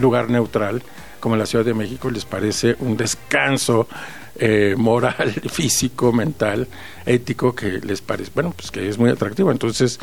lugar neutral como la Ciudad de México les parece un descanso eh, moral, físico, mental, ético que les parece, bueno, pues que es muy atractivo. Entonces,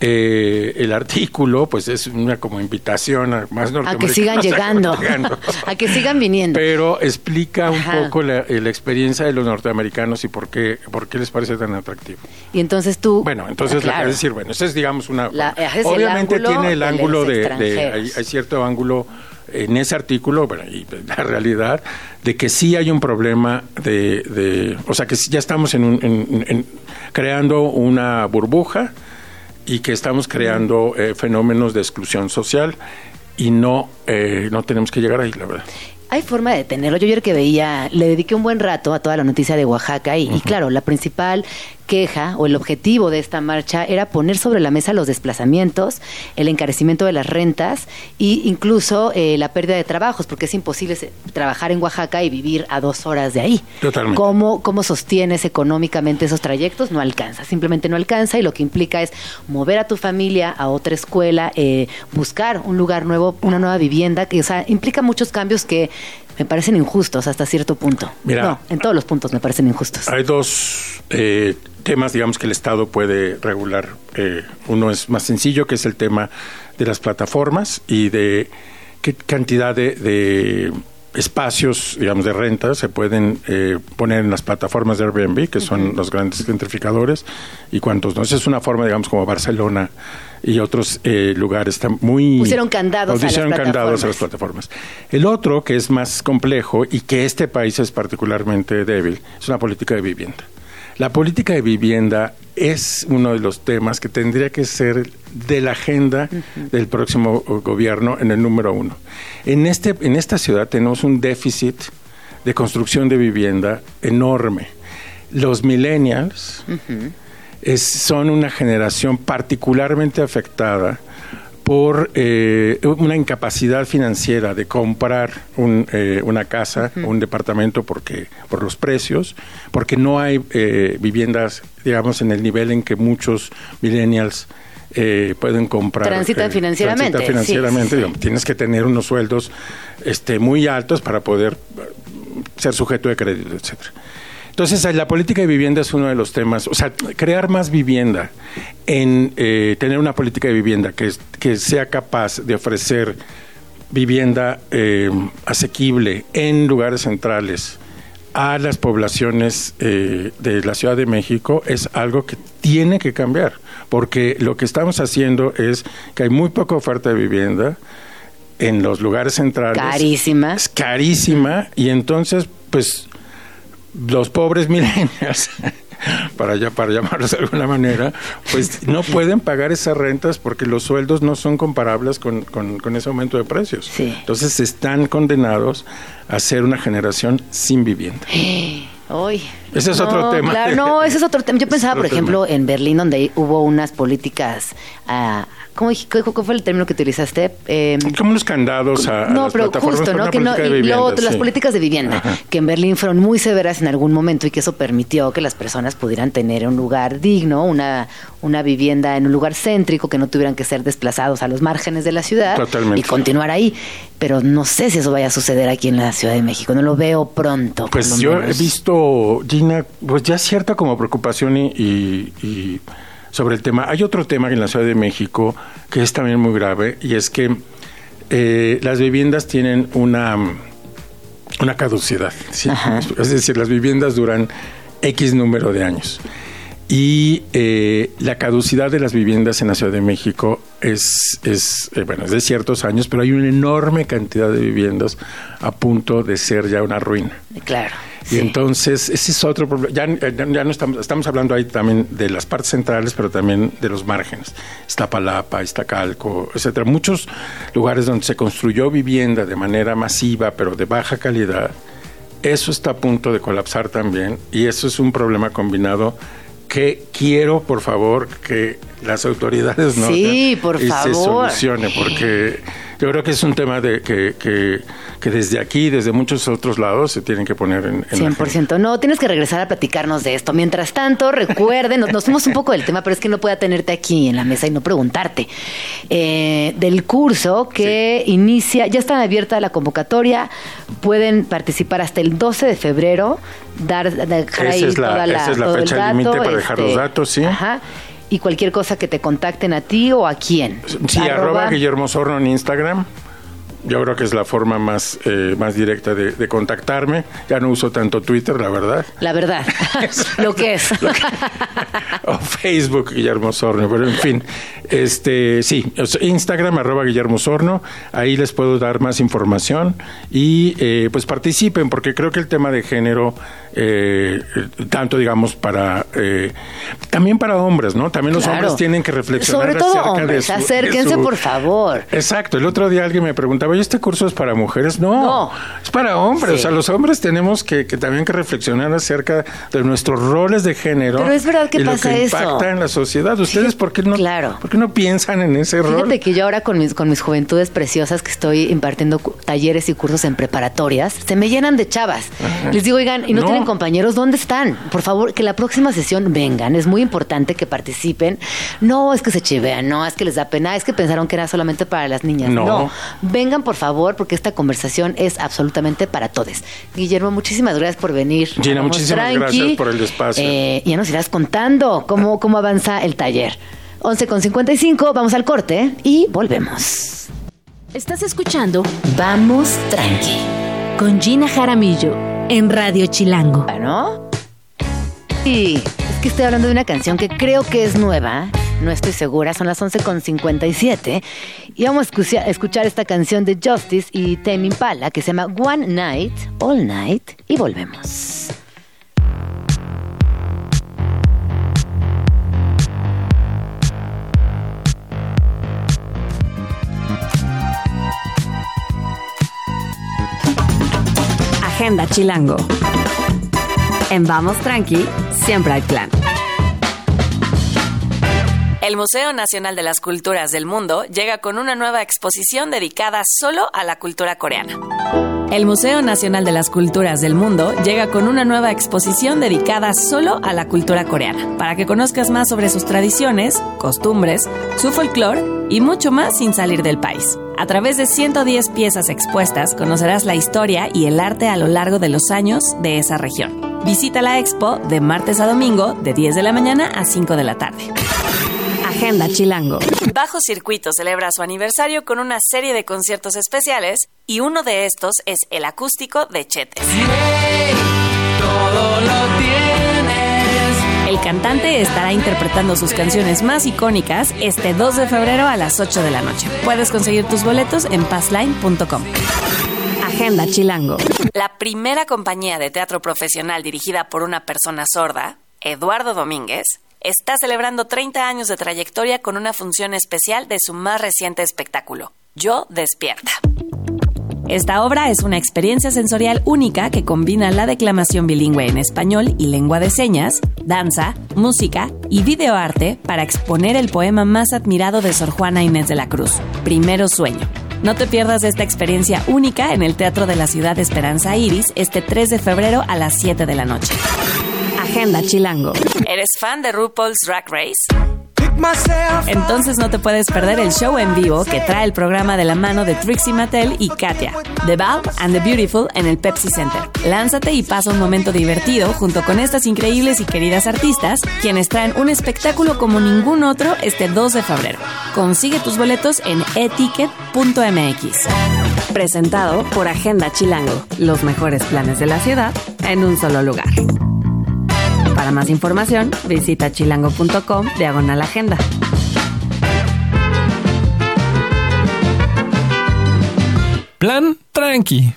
eh, el artículo, pues es una como invitación a más A que sigan llegando. a que sigan viniendo. Pero explica un poco la, la experiencia de los norteamericanos y por qué, por qué les parece tan atractivo. Y entonces tú. Bueno, entonces Claro. la, es decir, bueno, ese es digamos una... La- es obviamente tiene el ángulo de... de- hay, hay cierto ángulo en ese artículo, bueno, y la realidad de que sí hay un problema de... de- o sea, que ya estamos en un, en- en- creando una burbuja y que estamos creando eh, fenómenos de exclusión social y no, eh, no tenemos que llegar ahí, la verdad. Hay forma de detenerlo. Yo ayer que veía, le dediqué un buen rato a toda la noticia de Oaxaca y, y claro, la principal queja o el objetivo de esta marcha era poner sobre la mesa los desplazamientos, el encarecimiento de las rentas e incluso eh, la pérdida de trabajos, porque es imposible trabajar en Oaxaca y vivir a dos horas de ahí. Totalmente. ¿Cómo, ¿Cómo sostienes económicamente esos trayectos? No alcanza, simplemente no alcanza y lo que implica es mover a tu familia a otra escuela, eh, buscar un lugar nuevo, una nueva vivienda, que o sea, implica muchos cambios que me parecen injustos hasta cierto punto. Mira. no, en todos los puntos me parecen injustos. Hay dos eh, temas, digamos, que el Estado puede regular. Eh, uno es más sencillo, que es el tema de las plataformas y de qué cantidad de, de espacios, digamos, de renta se pueden eh, poner en las plataformas de Airbnb, que son los grandes gentrificadores, y cuántos no. Esa es una forma, digamos, como Barcelona y otros eh, lugares están muy... Pusieron candados a las candados a las plataformas. El otro, que es más complejo y que este país es particularmente débil, es una política de vivienda. La política de vivienda es uno de los temas que tendría que ser de la agenda del próximo uh, gobierno en el número uno. En, este, en esta ciudad tenemos un déficit de construcción de vivienda enorme. Los millennials es- son una generación particularmente afectada por eh, una incapacidad financiera de comprar un, eh, una casa, un departamento porque por los precios, porque no hay eh, viviendas, digamos, en el nivel en que muchos millennials eh, pueden comprar. Transitan eh, financieramente, transitan financieramente, sí, sí. digamos, tienes que tener unos sueldos este, muy altos para poder ser sujeto de crédito, etcétera. Entonces, eh, la política de vivienda es uno de los temas, o sea, crear más vivienda, en eh, tener una política de vivienda que, sea capaz de ofrecer vivienda eh, asequible en lugares centrales a las poblaciones eh, de la Ciudad de México es algo que tiene que cambiar, porque lo que estamos haciendo es que hay muy poca oferta de vivienda en los lugares centrales. Carísima. Es carísima y entonces, pues, los pobres millennials, para, ya, para llamarlos de alguna manera, pues no pueden pagar esas rentas porque los sueldos no son comparables con, con- con ese aumento de precios. Sí. Entonces están condenados a ser una generación sin vivienda. Uy. Ese es otro tema. Claro, no, ese es otro tema. Yo pensaba, por ejemplo, en Berlín, donde hubo unas políticas. ah, ¿Cómo ¿Cuál fue el término que utilizaste? Eh, Como unos candados a, a no, las pero plataformas justo, ¿no? Que y luego vivienda, las sí. políticas de vivienda, Ajá. que en Berlín fueron muy severas en algún momento y que eso permitió que las personas pudieran tener un lugar digno, una, una vivienda en un lugar céntrico, que no tuvieran que ser desplazados a los márgenes de la ciudad Totalmente. y continuar ahí. Pero no sé si eso vaya a suceder aquí en la Ciudad de México, no lo veo pronto. Pues yo he visto, Gina, pues ya cierta como preocupación y, y- y sobre el tema. Hay otro tema en la Ciudad de México que es también muy grave y es que eh, las viviendas tienen una, una caducidad. Es decir, las viviendas duran X número de años. Y eh, la caducidad de las viviendas en la Ciudad de México es, es eh, bueno, es de ciertos años, pero hay una enorme cantidad de viviendas a punto de ser ya una ruina. Claro. Y entonces, ese es otro problema. Ya, ya- no estamos, estamos hablando ahí también de las partes centrales, pero también de los márgenes. Iztapalapa, Iztacalco, etcétera. Muchos lugares donde se construyó vivienda de manera masiva, pero de baja calidad. Eso está a punto de colapsar también. Y eso es un problema combinado que quiero, por favor, que las autoridades noten Sí, por y se solucione, porque yo creo que es un tema de que, que, que desde aquí, desde muchos otros lados, se tienen que poner en, en la agenda. 100%. No, tienes que regresar a platicarnos de esto. Mientras tanto, recuerden, nos, nos fuimos un poco del tema, pero es que no pueda tenerte aquí en la mesa y no preguntarte. Eh, del curso que inicia, ya está abierta la convocatoria, pueden participar hasta el 12 de febrero, dar, dejar Esa ahí es la- toda la, esa es la fecha límite para dejar los datos, sí. Ajá. Y cualquier cosa que te contacten a ti o a quién. Sí, arroba, Guillermo Sorno en Instagram. Yo creo que es la forma más, eh, más directa de, de contactarme. Ya no uso tanto Twitter, la verdad. La verdad, lo que es. o Facebook, Guillermo Sorno. Pero en fin, este, sí, Instagram, arroba Guillermo Sorno. Ahí les puedo dar más información y eh, pues participen, porque creo que el tema de género, eh, tanto digamos para, eh, también para hombres, ¿no? También los Claro. hombres tienen que reflexionar Sobre todo acerca de hombres, de acérquense su- por favor. Exacto, el otro día alguien me preguntaba, ¿y este curso es para mujeres? No, No. es para hombres. Sí. O sea, los hombres tenemos que, que también que reflexionar acerca de nuestros roles de género. Pero es verdad que y pasa lo que eso. impacta en la sociedad. ¿Ustedes Fíjate- por qué no, claro. por qué no piensan en ese rol? Fíjate que yo ahora con mis, con mis juventudes preciosas que estoy impartiendo talleres y cursos en preparatorias, se me llenan de chavas. Les digo, oigan, ¿y no, No. tienen compañeros? ¿Dónde están? Por favor, que la próxima sesión vengan. Es muy importante que participen. No es que se chivean, no es que les da pena, es que pensaron que era solamente para las niñas. No. No. Vengan, por favor, porque esta conversación es absolutamente para todos. Guillermo, muchísimas gracias por venir. Gina, Vamos muchísimas tranqui. gracias por el espacio. Eh, ya nos irás contando cómo, cómo avanza el taller. 11 con 55, vamos al corte y volvemos. Estás escuchando Vamos tranqui. con Gina Jaramillo en Radio Chilango. Bueno. Y es que estoy hablando de una canción que creo que es nueva. No estoy segura, son las 11 con 57. Y vamos a escuchar esta canción de Justice y Tame Impala que se llama One Night, All Night. Y volvemos. Agenda Chilango. En Vamos Tranqui, siempre hay plan. El Museo Nacional de las Culturas del Mundo llega con una nueva exposición dedicada solo a la cultura coreana. El Museo Nacional de las Culturas del Mundo llega con una nueva exposición dedicada solo a la cultura coreana, para que conozcas más sobre sus tradiciones, costumbres, su folclore y mucho más sin salir del país. A través de 110 piezas expuestas conocerás la historia y el arte a lo largo de los años de esa región. Visita la expo de martes a domingo de 10 de la mañana a 5 de la tarde. Agenda Chilango. Bajo Circuito celebra su aniversario con una serie de conciertos especiales y uno de estos es el acústico de Chetes. El cantante estará interpretando sus canciones más icónicas este 2 de febrero a las 8 de la noche. Puedes conseguir tus boletos en passline.com. Agenda Chilango. La primera compañía de teatro profesional dirigida por una persona sorda, Eduardo Domínguez, está celebrando 30 años de trayectoria con una función especial de su más reciente espectáculo, Yo Despierta. Esta obra es una experiencia sensorial única que combina la declamación bilingüe en español y lengua de señas, danza, música y videoarte para exponer el poema más admirado de Sor Juana Inés de la Cruz, Primero Sueño. No te pierdas esta experiencia única en el Teatro de la Ciudad de Esperanza Iris este 3 de febrero a las 7 de la noche. Agenda Chilango. ¿Eres fan de RuPaul's Drag Race? Entonces no te puedes perder el show en vivo que trae el programa de la mano de Trixie Mattel y Katia, The Val and the Beautiful en el Pepsi Center. Lánzate y pasa un momento divertido junto con estas increíbles y queridas artistas, quienes traen un espectáculo como ningún otro este 2 de febrero. Consigue tus boletos en eticket.mx. Presentado por Agenda Chilango, los mejores planes de la ciudad en un solo lugar. Para más información, visita chilango.com diagonal agenda. Plan tranqui.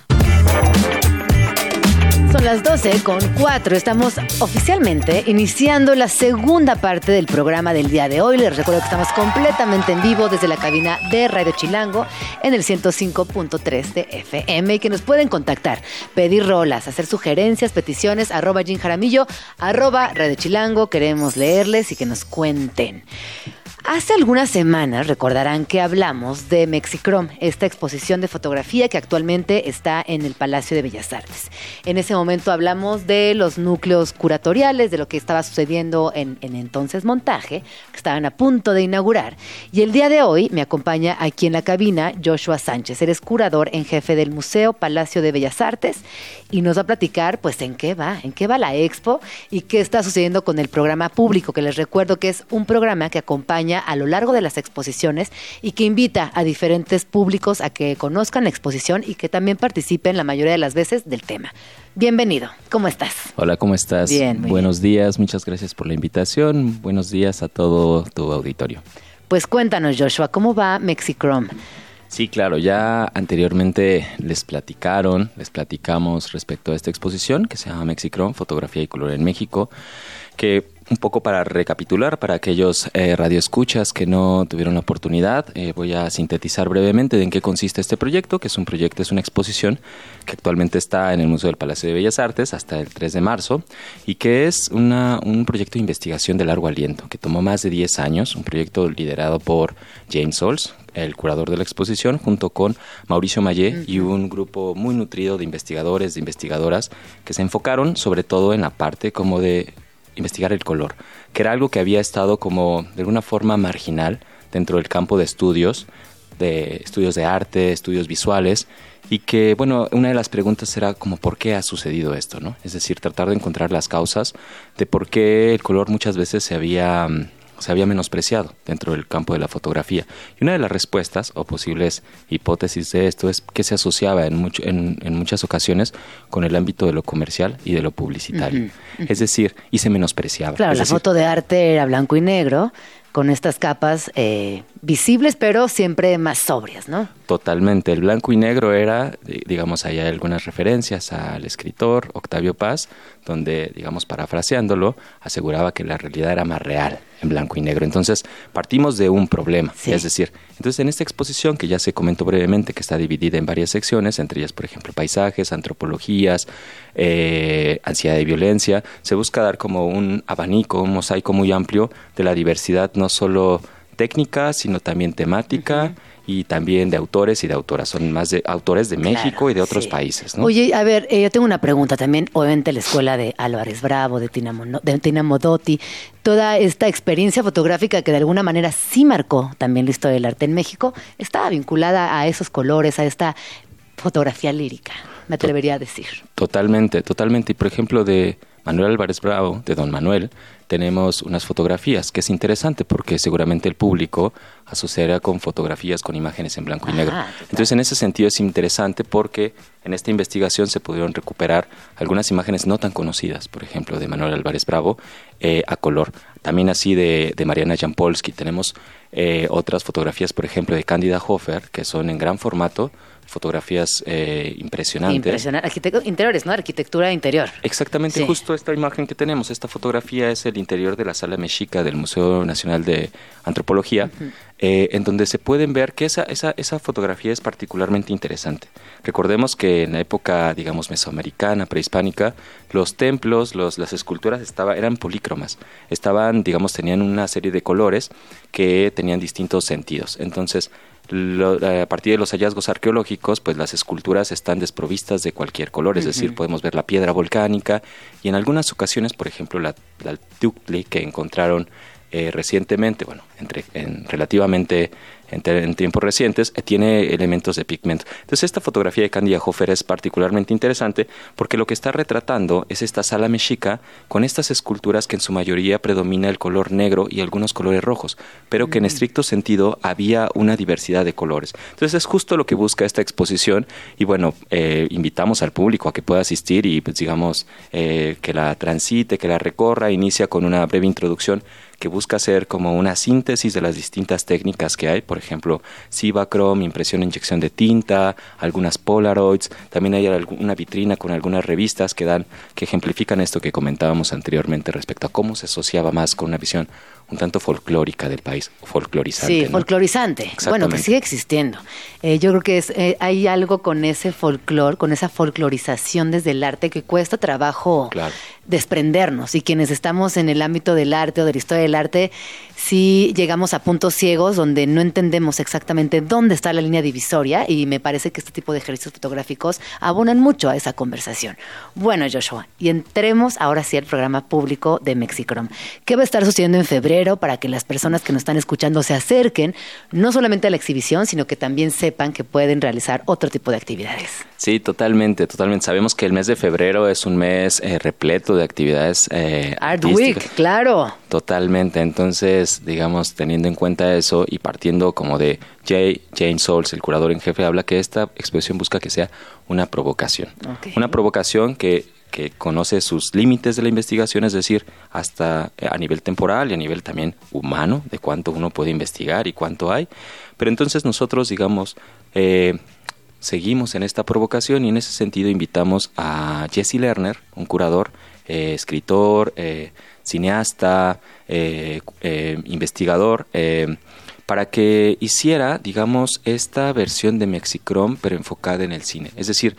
Son las 12 con 4. Estamos oficialmente iniciando la segunda parte del programa del día de hoy. Les recuerdo que estamos completamente en vivo desde la cabina de Radio Chilango en el 105.3 de FM y que nos pueden contactar, pedir rolas, hacer sugerencias, peticiones, arroba Jim Jaramillo, arroba Radio Chilango. Queremos leerles y que nos cuenten. Hace algunas semanas recordarán que hablamos de Mexicrom, esta exposición de fotografía que actualmente está en el Palacio de Bellas Artes. En ese momento hablamos de los núcleos curatoriales, de lo que estaba sucediendo en, en entonces montaje, que estaban a punto de inaugurar. Y el día de hoy me acompaña aquí en la cabina Joshua Sánchez. Eres curador en jefe del Museo Palacio de Bellas Artes y nos va a platicar pues en qué va, en qué va la expo y qué está sucediendo con el programa público, que les recuerdo que es un programa que acompaña a lo largo de las exposiciones y que invita a diferentes públicos a que conozcan la exposición y que también participen la mayoría de las veces del tema. Bienvenido, ¿cómo estás? Hola, ¿cómo estás? Bien, muy Buenos días, muchas gracias por la invitación. Buenos días a todo tu auditorio. Pues cuéntanos, Joshua, ¿cómo va Mexicrom? Sí, claro, ya anteriormente les platicaron, les platicamos respecto a esta exposición que se llama Mexicron, Fotografía y Color en México, que un poco para recapitular, para aquellos eh, radioescuchas que no tuvieron la oportunidad, eh, voy a sintetizar brevemente de en qué consiste este proyecto, que es un proyecto, es una exposición que actualmente está en el Museo del Palacio de Bellas Artes hasta el 3 de marzo y que es una, un proyecto de investigación de largo aliento, que tomó más de 10 años, un proyecto liderado por James Sols, el curador de la exposición, junto con Mauricio Mayé y un grupo muy nutrido de investigadores, de investigadoras, que se enfocaron sobre todo en la parte como de investigar el color, que era algo que había estado como de alguna forma marginal dentro del campo de estudios, de estudios de arte, estudios visuales, y que, bueno, una de las preguntas era como por qué ha sucedido esto, ¿no? Es decir, tratar de encontrar las causas de por qué el color muchas veces se había mm, se había menospreciado dentro del campo de la fotografía. Y una de las respuestas o posibles hipótesis de esto es que se asociaba en, mucho, en, en muchas ocasiones con el ámbito de lo comercial y de lo publicitario. Es decir, y se menospreciaba. Claro, Es la decir, foto de arte era blanco y negro, con estas capas eh, visibles, pero siempre más sobrias, ¿no? Totalmente. El blanco y negro era, di- digamos, hay algunas referencias al escritor Octavio Paz, donde, digamos, parafraseándolo, aseguraba que la realidad era más real en blanco y negro. Entonces, partimos de un problema. Sí. Es decir, entonces en esta exposición, que ya se comentó brevemente, que está dividida en varias secciones, entre ellas, por ejemplo, paisajes, antropologías, eh, ansiedad y violencia, se busca dar como un abanico, un mosaico muy amplio de la diversidad, no solo técnica, sino también temática. Y también de autores y de autoras. Son más de autores de México Claro, y de otros sí. países. ¿no? Oye, a ver, eh, yo tengo una pregunta también, obviamente la escuela de Álvarez Bravo, de Tina, Mono- de Tina Modotti, toda esta experiencia fotográfica que de alguna manera sí marcó también la historia del arte en México, estaba vinculada a esos colores, a esta fotografía lírica, me atrevería a decir. Totalmente, totalmente. Y por ejemplo, de Manuel Álvarez Bravo, de Don Manuel, tenemos unas fotografías, que es interesante porque seguramente el público asociará con fotografías con imágenes en blanco y negro. Total. Entonces, en ese sentido es interesante porque en esta investigación se pudieron recuperar algunas imágenes no tan conocidas, por ejemplo, de Manuel Álvarez Bravo, eh, a color. También así de, de Mariana Jampolsky. Tenemos eh, otras fotografías, por ejemplo, de Cándida Hofer, que son en gran formato, fotografías eh, impresionantes. Impresionante. Arquitecto- interiores, ¿no? Arquitectura interior. Exactamente, Sí. justo esta imagen que tenemos, esta fotografía es el interior de la sala mexica del Museo Nacional de Antropología. Eh, en donde se pueden ver que esa, esa, esa fotografía es particularmente interesante. Recordemos que en la época, digamos, mesoamericana, prehispánica, los templos, los, las esculturas estaba, eran polícromas, estaban, digamos, tenían una serie de colores que tenían distintos sentidos. Entonces, a partir de los hallazgos arqueológicos, pues las esculturas están desprovistas de cualquier color, es decir, podemos ver la piedra volcánica y en algunas ocasiones, por ejemplo, la, la que encontraron eh, recientemente, bueno, entre, en relativamente en, tiempos recientes, eh, tiene elementos de pigmento. Entonces, esta fotografía de Candia Hofer es particularmente interesante porque lo que está retratando es esta sala mexica con estas esculturas que en su mayoría predomina el color negro y algunos colores rojos, pero que en estricto sentido había una diversidad de colores. Entonces, es justo lo que busca esta exposición y bueno, eh, invitamos al público a que pueda asistir y pues digamos que la transite, que la recorra, inicia con una breve introducción que busca ser como una síntesis de las distintas técnicas que hay, por ejemplo, Cibachrome, impresión e inyección de tinta, algunas Polaroids, también hay una vitrina con algunas revistas que dan que ejemplifican esto que comentábamos anteriormente respecto a cómo se asociaba más con una visión un tanto folclórica del país, folclorizante. Sí, folclorizante. Bueno, que sigue existiendo. Eh, yo creo que es, eh, hay algo con ese folclor, con esa folclorización desde el arte que cuesta trabajo desprendernos. Y quienes estamos en el ámbito del arte o de la historia del arte, sí llegamos a puntos ciegos donde no entendemos exactamente dónde está la línea divisoria y me parece que este tipo de ejercicios fotográficos abonan mucho a esa conversación. Bueno, Joshua, y entremos ahora sí al programa público de Mexicrom. ¿Qué va a estar sucediendo en febrero? Para que las personas que nos están escuchando se acerquen no solamente a la exhibición, sino que también sepan que pueden realizar otro tipo de actividades. Sí, totalmente, totalmente. Sabemos que el mes de febrero es un mes eh, repleto de actividades. Eh, Art Week, claro. Totalmente. Entonces, digamos, teniendo en cuenta eso y partiendo como de Jay, Jane Souls, el curador en jefe, habla que esta exposición busca que sea una provocación. Una provocación que que conoce sus límites de la investigación, es decir, hasta eh, a nivel temporal y a nivel también humano, de cuánto uno puede investigar y cuánto hay. Pero entonces nosotros, digamos, eh, seguimos en esta provocación y en ese sentido invitamos a Jesse Lerner, un curador, eh, escritor, cineasta, investigador, para que hiciera, digamos, esta versión de Mexicrom, pero enfocada en el cine. Es decir,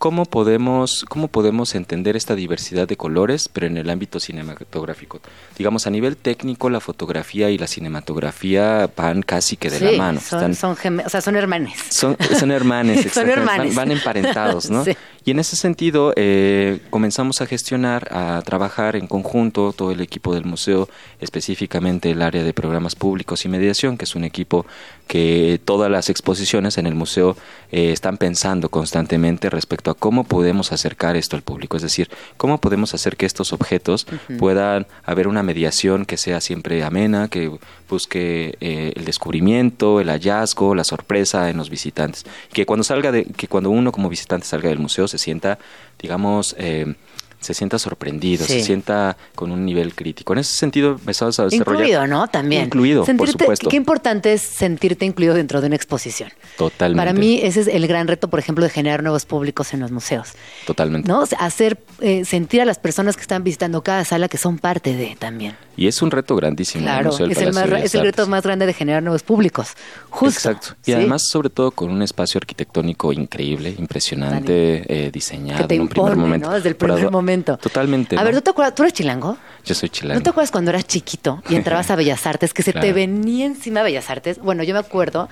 ¿Cómo podemos, ¿Cómo podemos entender esta diversidad de colores, pero en el ámbito cinematográfico? Digamos, a nivel técnico, la fotografía y la cinematografía van casi que de la mano. Son, son, o sea, son hermanes. Son, son hermanes, son hermanes. Van, emparentados, ¿no? Y en ese sentido, eh, comenzamos a gestionar, a trabajar en conjunto, todo el equipo del museo, específicamente el área de programas públicos y mediación, que es un equipo que todas las exposiciones en el museo eh, están pensando constantemente respecto cómo podemos acercar esto al público, es decir, cómo podemos hacer que estos objetos puedan haber una mediación que sea siempre amena, que busque eh, el descubrimiento, el hallazgo, la sorpresa en los visitantes, que cuando salga de, que cuando uno como visitante salga del museo se sienta, digamos, eh, se sienta sorprendido, se sienta con un nivel crítico. En ese sentido, empezamos a desarrollar... Incluido, ¿no? También. Incluido, por supuesto. Qué importante es sentirte incluido dentro de una exposición. Totalmente. Para mí ese es el gran reto, por ejemplo, de generar nuevos públicos en los museos. Totalmente. ¿No? Hacer, eh, sentir a las personas que están visitando cada sala que son parte de también. Y es un reto grandísimo. Claro, es, el, es el, reto más grande de generar nuevos públicos. Justo. Exacto. Y además, sobre todo, con un espacio arquitectónico increíble, impresionante, eh, diseñado en un primer momento. ¿no? Desde el primer momento. Totalmente. A ver, ¿tú te acuerdas? ¿Tú eres chilango? Yo soy chilango. ¿No te acuerdas cuando eras chiquito y entrabas a Bellas Artes, que se te venía encima Bellas Artes? Bueno, yo me acuerdo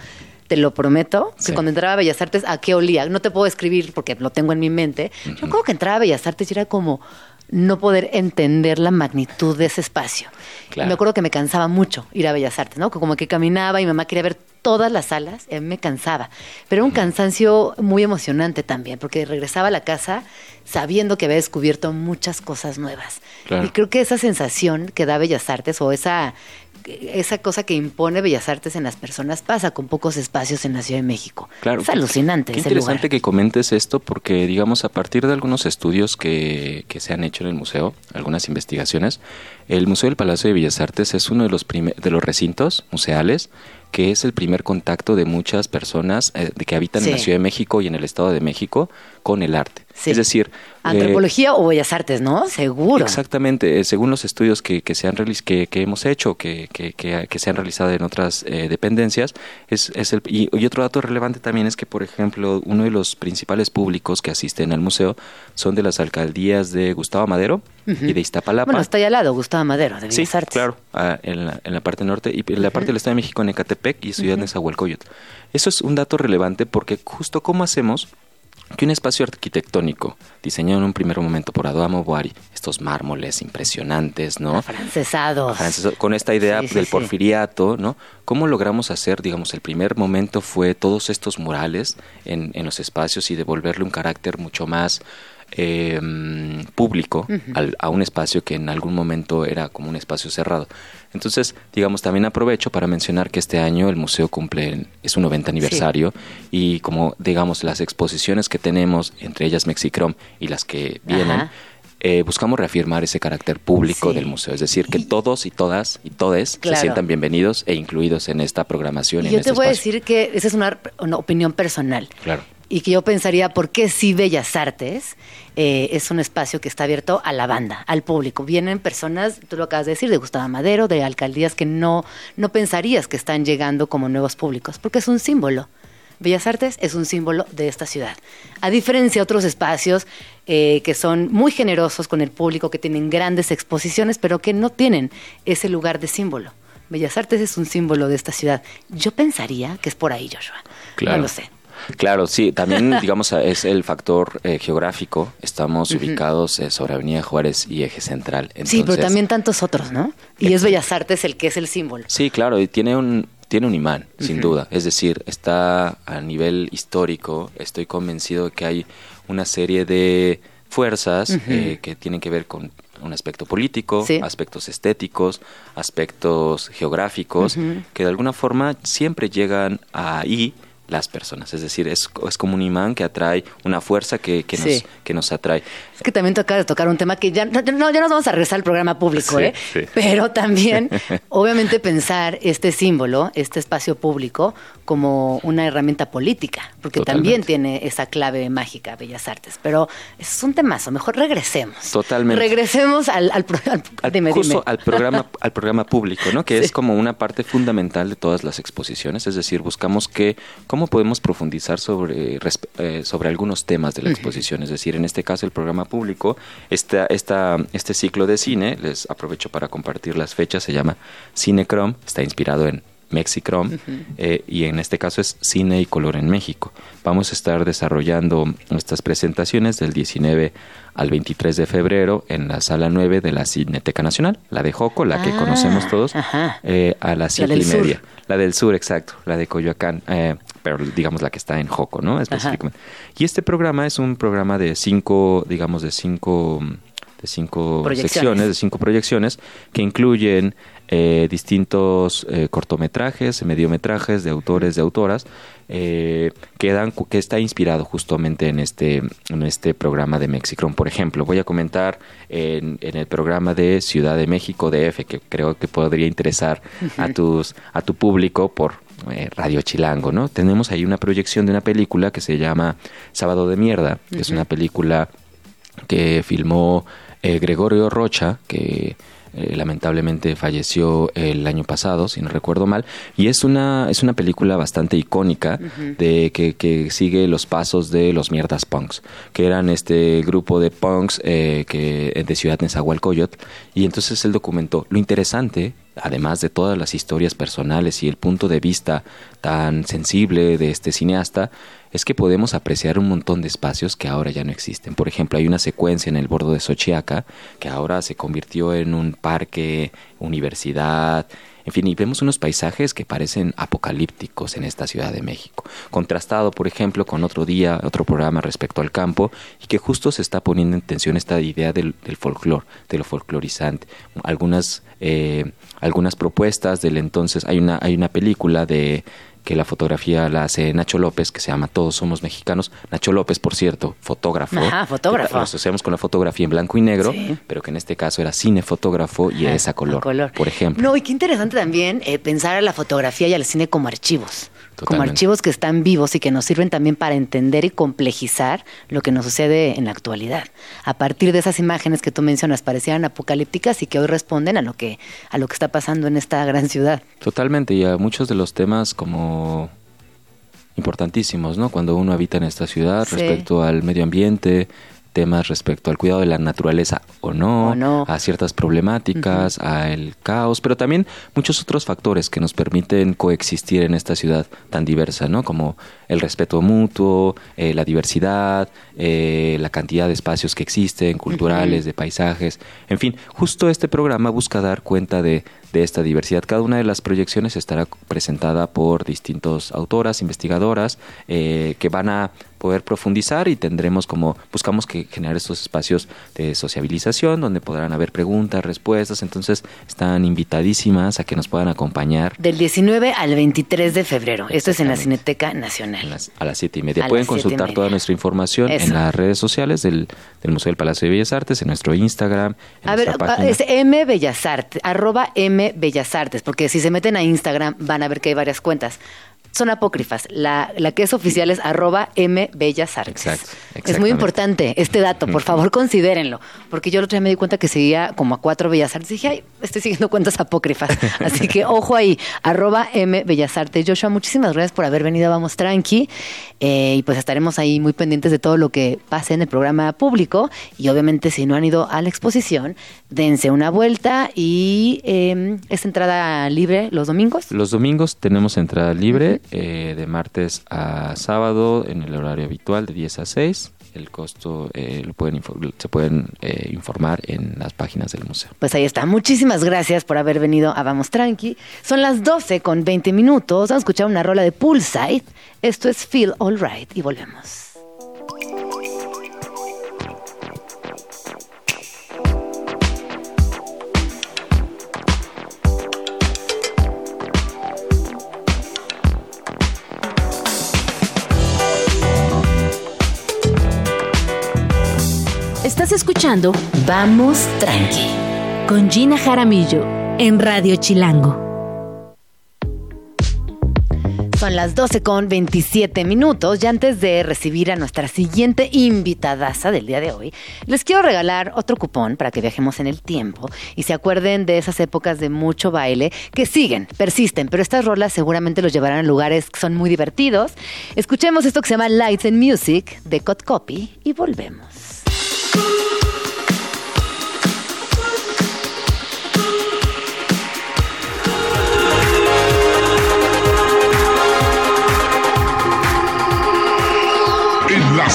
te lo prometo, que cuando entraba a Bellas Artes, ¿a qué olía? No te puedo escribir porque lo tengo en mi mente. Yo creo que entraba a Bellas Artes y era como no poder entender la magnitud de ese espacio. me acuerdo que me cansaba mucho ir a Bellas Artes, ¿no? Como que caminaba y mi mamá quería ver todas las salas, a mí me cansaba. Pero era un cansancio muy emocionante también, porque regresaba a la casa sabiendo que había descubierto muchas cosas nuevas. Y creo que esa sensación que da Bellas Artes o esa esa cosa que impone Bellas Artes en las personas pasa con pocos espacios en la Ciudad de México. Claro. Es alucinante. Qué interesante que comentes esto porque, digamos, a partir de algunos estudios que, que se han hecho en el museo, algunas investigaciones, el Museo del Palacio de Bellas Artes es uno de los, de los recintos museales que es el primer contacto de muchas personas eh, de que habitan en la Ciudad de México y en el Estado de México con el arte. Sí. Es decir... Antropología o Bellas Artes, ¿no? Seguro. Exactamente, eh, según los estudios que, que, se han que, que hemos hecho, que, que, que, se han realizado en otras eh, dependencias, es, es el, y, otro dato relevante también es que, por ejemplo, uno de los principales públicos que asisten al museo son de las alcaldías de Gustavo Madero y de Iztapalapa. Bueno, está allá al lado, Gustavo Madero, de Bellas sí, claro, ah, en, la, en la parte norte y en la parte del Estado de México, en Ecatepec y Ciudad de Nezahualcóyotl. Eso es un dato relevante porque justo cómo hacemos que un espacio arquitectónico diseñado en un primer momento por Adamo Boari, estos mármoles impresionantes, ¿no? Francesados. con esta idea del porfiriato, ¿no? ¿Cómo logramos hacer, digamos, el primer momento fue todos estos murales en, en los espacios y devolverle un carácter mucho más eh, público a un espacio que en algún momento era como un espacio cerrado. Entonces, digamos, también aprovecho para mencionar que este año el museo cumple es un 90 aniversario y como, digamos, las exposiciones que tenemos, entre ellas Mexicrom y las que vienen, eh, buscamos reafirmar ese carácter público del museo, es decir, que todos y todas y todes se sientan bienvenidos e incluidos en esta programación. Y yo te voy a decir que esa es una, una opinión personal. Claro y que yo pensaría, ¿por qué sí Bellas Artes eh, es un espacio que está abierto a la banda, al público? Vienen personas, tú lo acabas de decir, de Gustavo Madero, de alcaldías que no, no pensarías que están llegando como nuevos públicos, porque es un símbolo. Bellas Artes es un símbolo de esta ciudad. A diferencia de otros espacios eh, que son muy generosos con el público, que tienen grandes exposiciones, pero que no tienen ese lugar de símbolo. Bellas Artes es un símbolo de esta ciudad. Yo pensaría que es por ahí, Joshua. Claro. No lo sé. Claro, sí, también digamos es el factor eh, geográfico. Estamos ubicados eh, sobre Avenida Juárez y Eje Central. sí, pero también tantos otros, ¿no? Y es Bellas Artes el que es el símbolo. Sí, claro, y tiene un tiene un imán, sin duda. Es decir, está a nivel histórico. Estoy convencido de que hay una serie de fuerzas eh, que tienen que ver con un aspecto político, aspectos estéticos, aspectos geográficos, que de alguna forma siempre llegan ahí las personas. Es decir, es, es, como un imán que atrae una fuerza que, que, nos, que nos atrae. Es que también toca tocar un tema que ya no, ya nos vamos a regresar al programa público, ¿eh? Pero también, obviamente, pensar este símbolo, este espacio público, como una herramienta política, porque también tiene esa clave mágica, Bellas Artes. Pero es un temazo, mejor regresemos. Totalmente. Regresemos al, al, justo al programa, al programa público, ¿no? Que es como una parte fundamental de todas las exposiciones. Es decir, buscamos que ¿Cómo podemos profundizar sobre, eh, sobre algunos temas de la exposición? Es decir, en este caso el programa público, esta, esta, este ciclo de cine, les aprovecho para compartir las fechas, se llama Cinecrom, está inspirado en Mexicrom eh, y en este caso es Cine y Color en México. Vamos a estar desarrollando nuestras presentaciones del 19 al 23 de febrero en la sala 9 de la Cineteca Nacional, la de Joco, la que ah, conocemos todos, eh, a las siete y media. La del sur, exacto, la de Coyoacán pero digamos la que está en Joco, ¿no? Específicamente. Y este programa es un programa de cinco, digamos, de cinco de cinco secciones, de cinco proyecciones, que incluyen eh, distintos eh, cortometrajes, mediometrajes de autores, de autoras, eh, que, dan, que está inspirado justamente en este, en este programa de Mexicron. Por ejemplo, voy a comentar en, en, el programa de Ciudad de México DF, que creo que podría interesar a, tus, a tu público por eh, Radio Chilango, ¿no? Tenemos ahí una proyección de una película que se llama Sábado de Mierda, que es una película que filmó eh, Gregorio Rocha, que eh, lamentablemente falleció el año pasado, si no recuerdo mal, y es una, es una película bastante icónica de que, que, sigue los pasos de los mierdas punks, que eran este grupo de punks que, de Ciudad Nezahualcóyotl, y entonces él documentó. Lo interesante además de todas las historias personales y el punto de vista tan sensible de este cineasta, es que podemos apreciar un montón de espacios que ahora ya no existen. Por ejemplo, hay una secuencia en el bordo de Xochiaca que ahora se convirtió en un parque, universidad, en fin, y vemos unos paisajes que parecen apocalípticos en esta Ciudad de México. Contrastado, por ejemplo, con otro día, otro programa respecto al campo, y que justo se está poniendo en tensión esta idea del, del folclore, de lo folclorizante. Algunas, eh, algunas propuestas del entonces, hay una, hay una película de que la fotografía la hace Nacho López, que se llama Todos Somos Mexicanos. Nacho López, por cierto, fotógrafo. Ajá, fotógrafo. Lo asociamos con la fotografía en blanco y negro, pero que en este caso era cinefotógrafo y es a color, por ejemplo. No, y qué interesante también eh, pensar a la fotografía y al cine como archivos. Como archivos que están vivos y que nos sirven también para entender y complejizar lo que nos sucede en la actualidad. A partir de esas imágenes que tú mencionas parecían apocalípticas y que hoy responden a lo que a lo que está pasando en esta gran ciudad. Totalmente y a muchos de los temas como importantísimos, ¿no? Cuando uno habita en esta ciudad respecto al medio ambiente, temas respecto al cuidado de la naturaleza o no, a ciertas problemáticas, al caos, pero también muchos otros factores que nos permiten coexistir en esta ciudad tan diversa, ¿no? Como el respeto mutuo, eh, la diversidad, eh, la cantidad de espacios que existen, culturales, de paisajes, en fin, justo este programa busca dar cuenta de de esta diversidad. Cada una de las proyecciones estará presentada por distintos autoras, investigadoras, eh, que van a poder profundizar y tendremos como, buscamos que generar estos espacios de sociabilización donde podrán haber preguntas, respuestas, entonces están invitadísimas a que nos puedan acompañar. Del 19 al 23 de febrero, esto es en la Cineteca Nacional. a las siete y media. Pueden consultar toda nuestra información en las redes sociales del, Museo del Palacio de Bellas Artes, en nuestro Instagram. a ver, es M Bellas Artes, arroba M Bellas Artes, porque si se meten a Instagram van a ver que hay varias cuentas son apócrifas. La, la que es oficial es arroba M Bellas Artes. Exacto, es muy importante este dato, por favor considérenlo, porque yo el otro día me di cuenta que seguía como a cuatro Bellas Artes y dije, ay, estoy siguiendo cuentas apócrifas. Así que ojo ahí, arroba M Bellas Artes. Joshua, muchísimas gracias por haber venido a Vamos Tranqui eh, y pues estaremos ahí muy pendientes de todo lo que pase en el programa público y obviamente si no han ido a la exposición, dense una vuelta y eh, es entrada libre los domingos. Los domingos tenemos entrada libre. Eh, de martes a sábado en el horario habitual de 10 a 6. El costo eh, lo pueden se pueden eh, informar en las páginas del museo. Pues ahí está. Muchísimas gracias por haber venido a Vamos Tranqui. Son las 12 con 20 minutos. Vamos a escuchar una rola de Poolside. Esto es Feel All Right y volvemos. Escuchando Vamos Tranqui con Gina Jaramillo en Radio Chilango. Son las 12 con 27 minutos y antes de recibir a nuestra siguiente invitadaza del día de hoy, les quiero regalar otro cupón para que viajemos en el tiempo y se acuerden de esas épocas de mucho baile que siguen, persisten, pero estas rolas seguramente los llevarán a lugares que son muy divertidos. Escuchemos esto que se llama Lights and Music de Cut Copy y volvemos.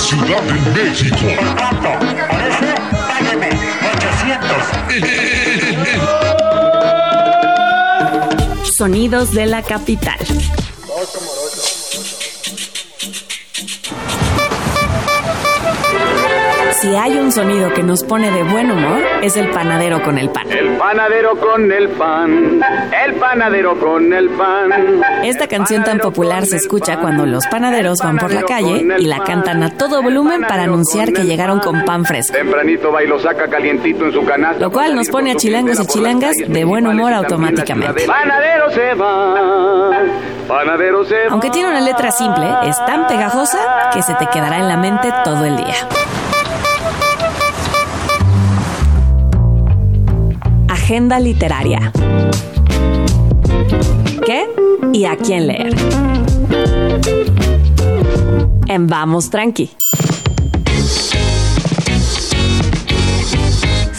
Ciudad de México. Parece, págame 800. Sonidos de la capital. Si hay un sonido que nos pone de buen humor, es el panadero con el pan. El panadero con el pan. El panadero con el pan. Esta canción tan popular se escucha cuando los panaderos van por la calle y la cantan a todo volumen para anunciar que llegaron con pan fresco. Tempranito va y lo saca calientito en su canasta. Lo cual nos pone a chilangos y chilangas de buen humor automáticamente. Panadero se va. Panadero se va. Aunque tiene una letra simple, es tan pegajosa que se te quedará en la mente todo el día. Agenda literaria. ¿Qué y a quién leer? En Vamos Tranqui.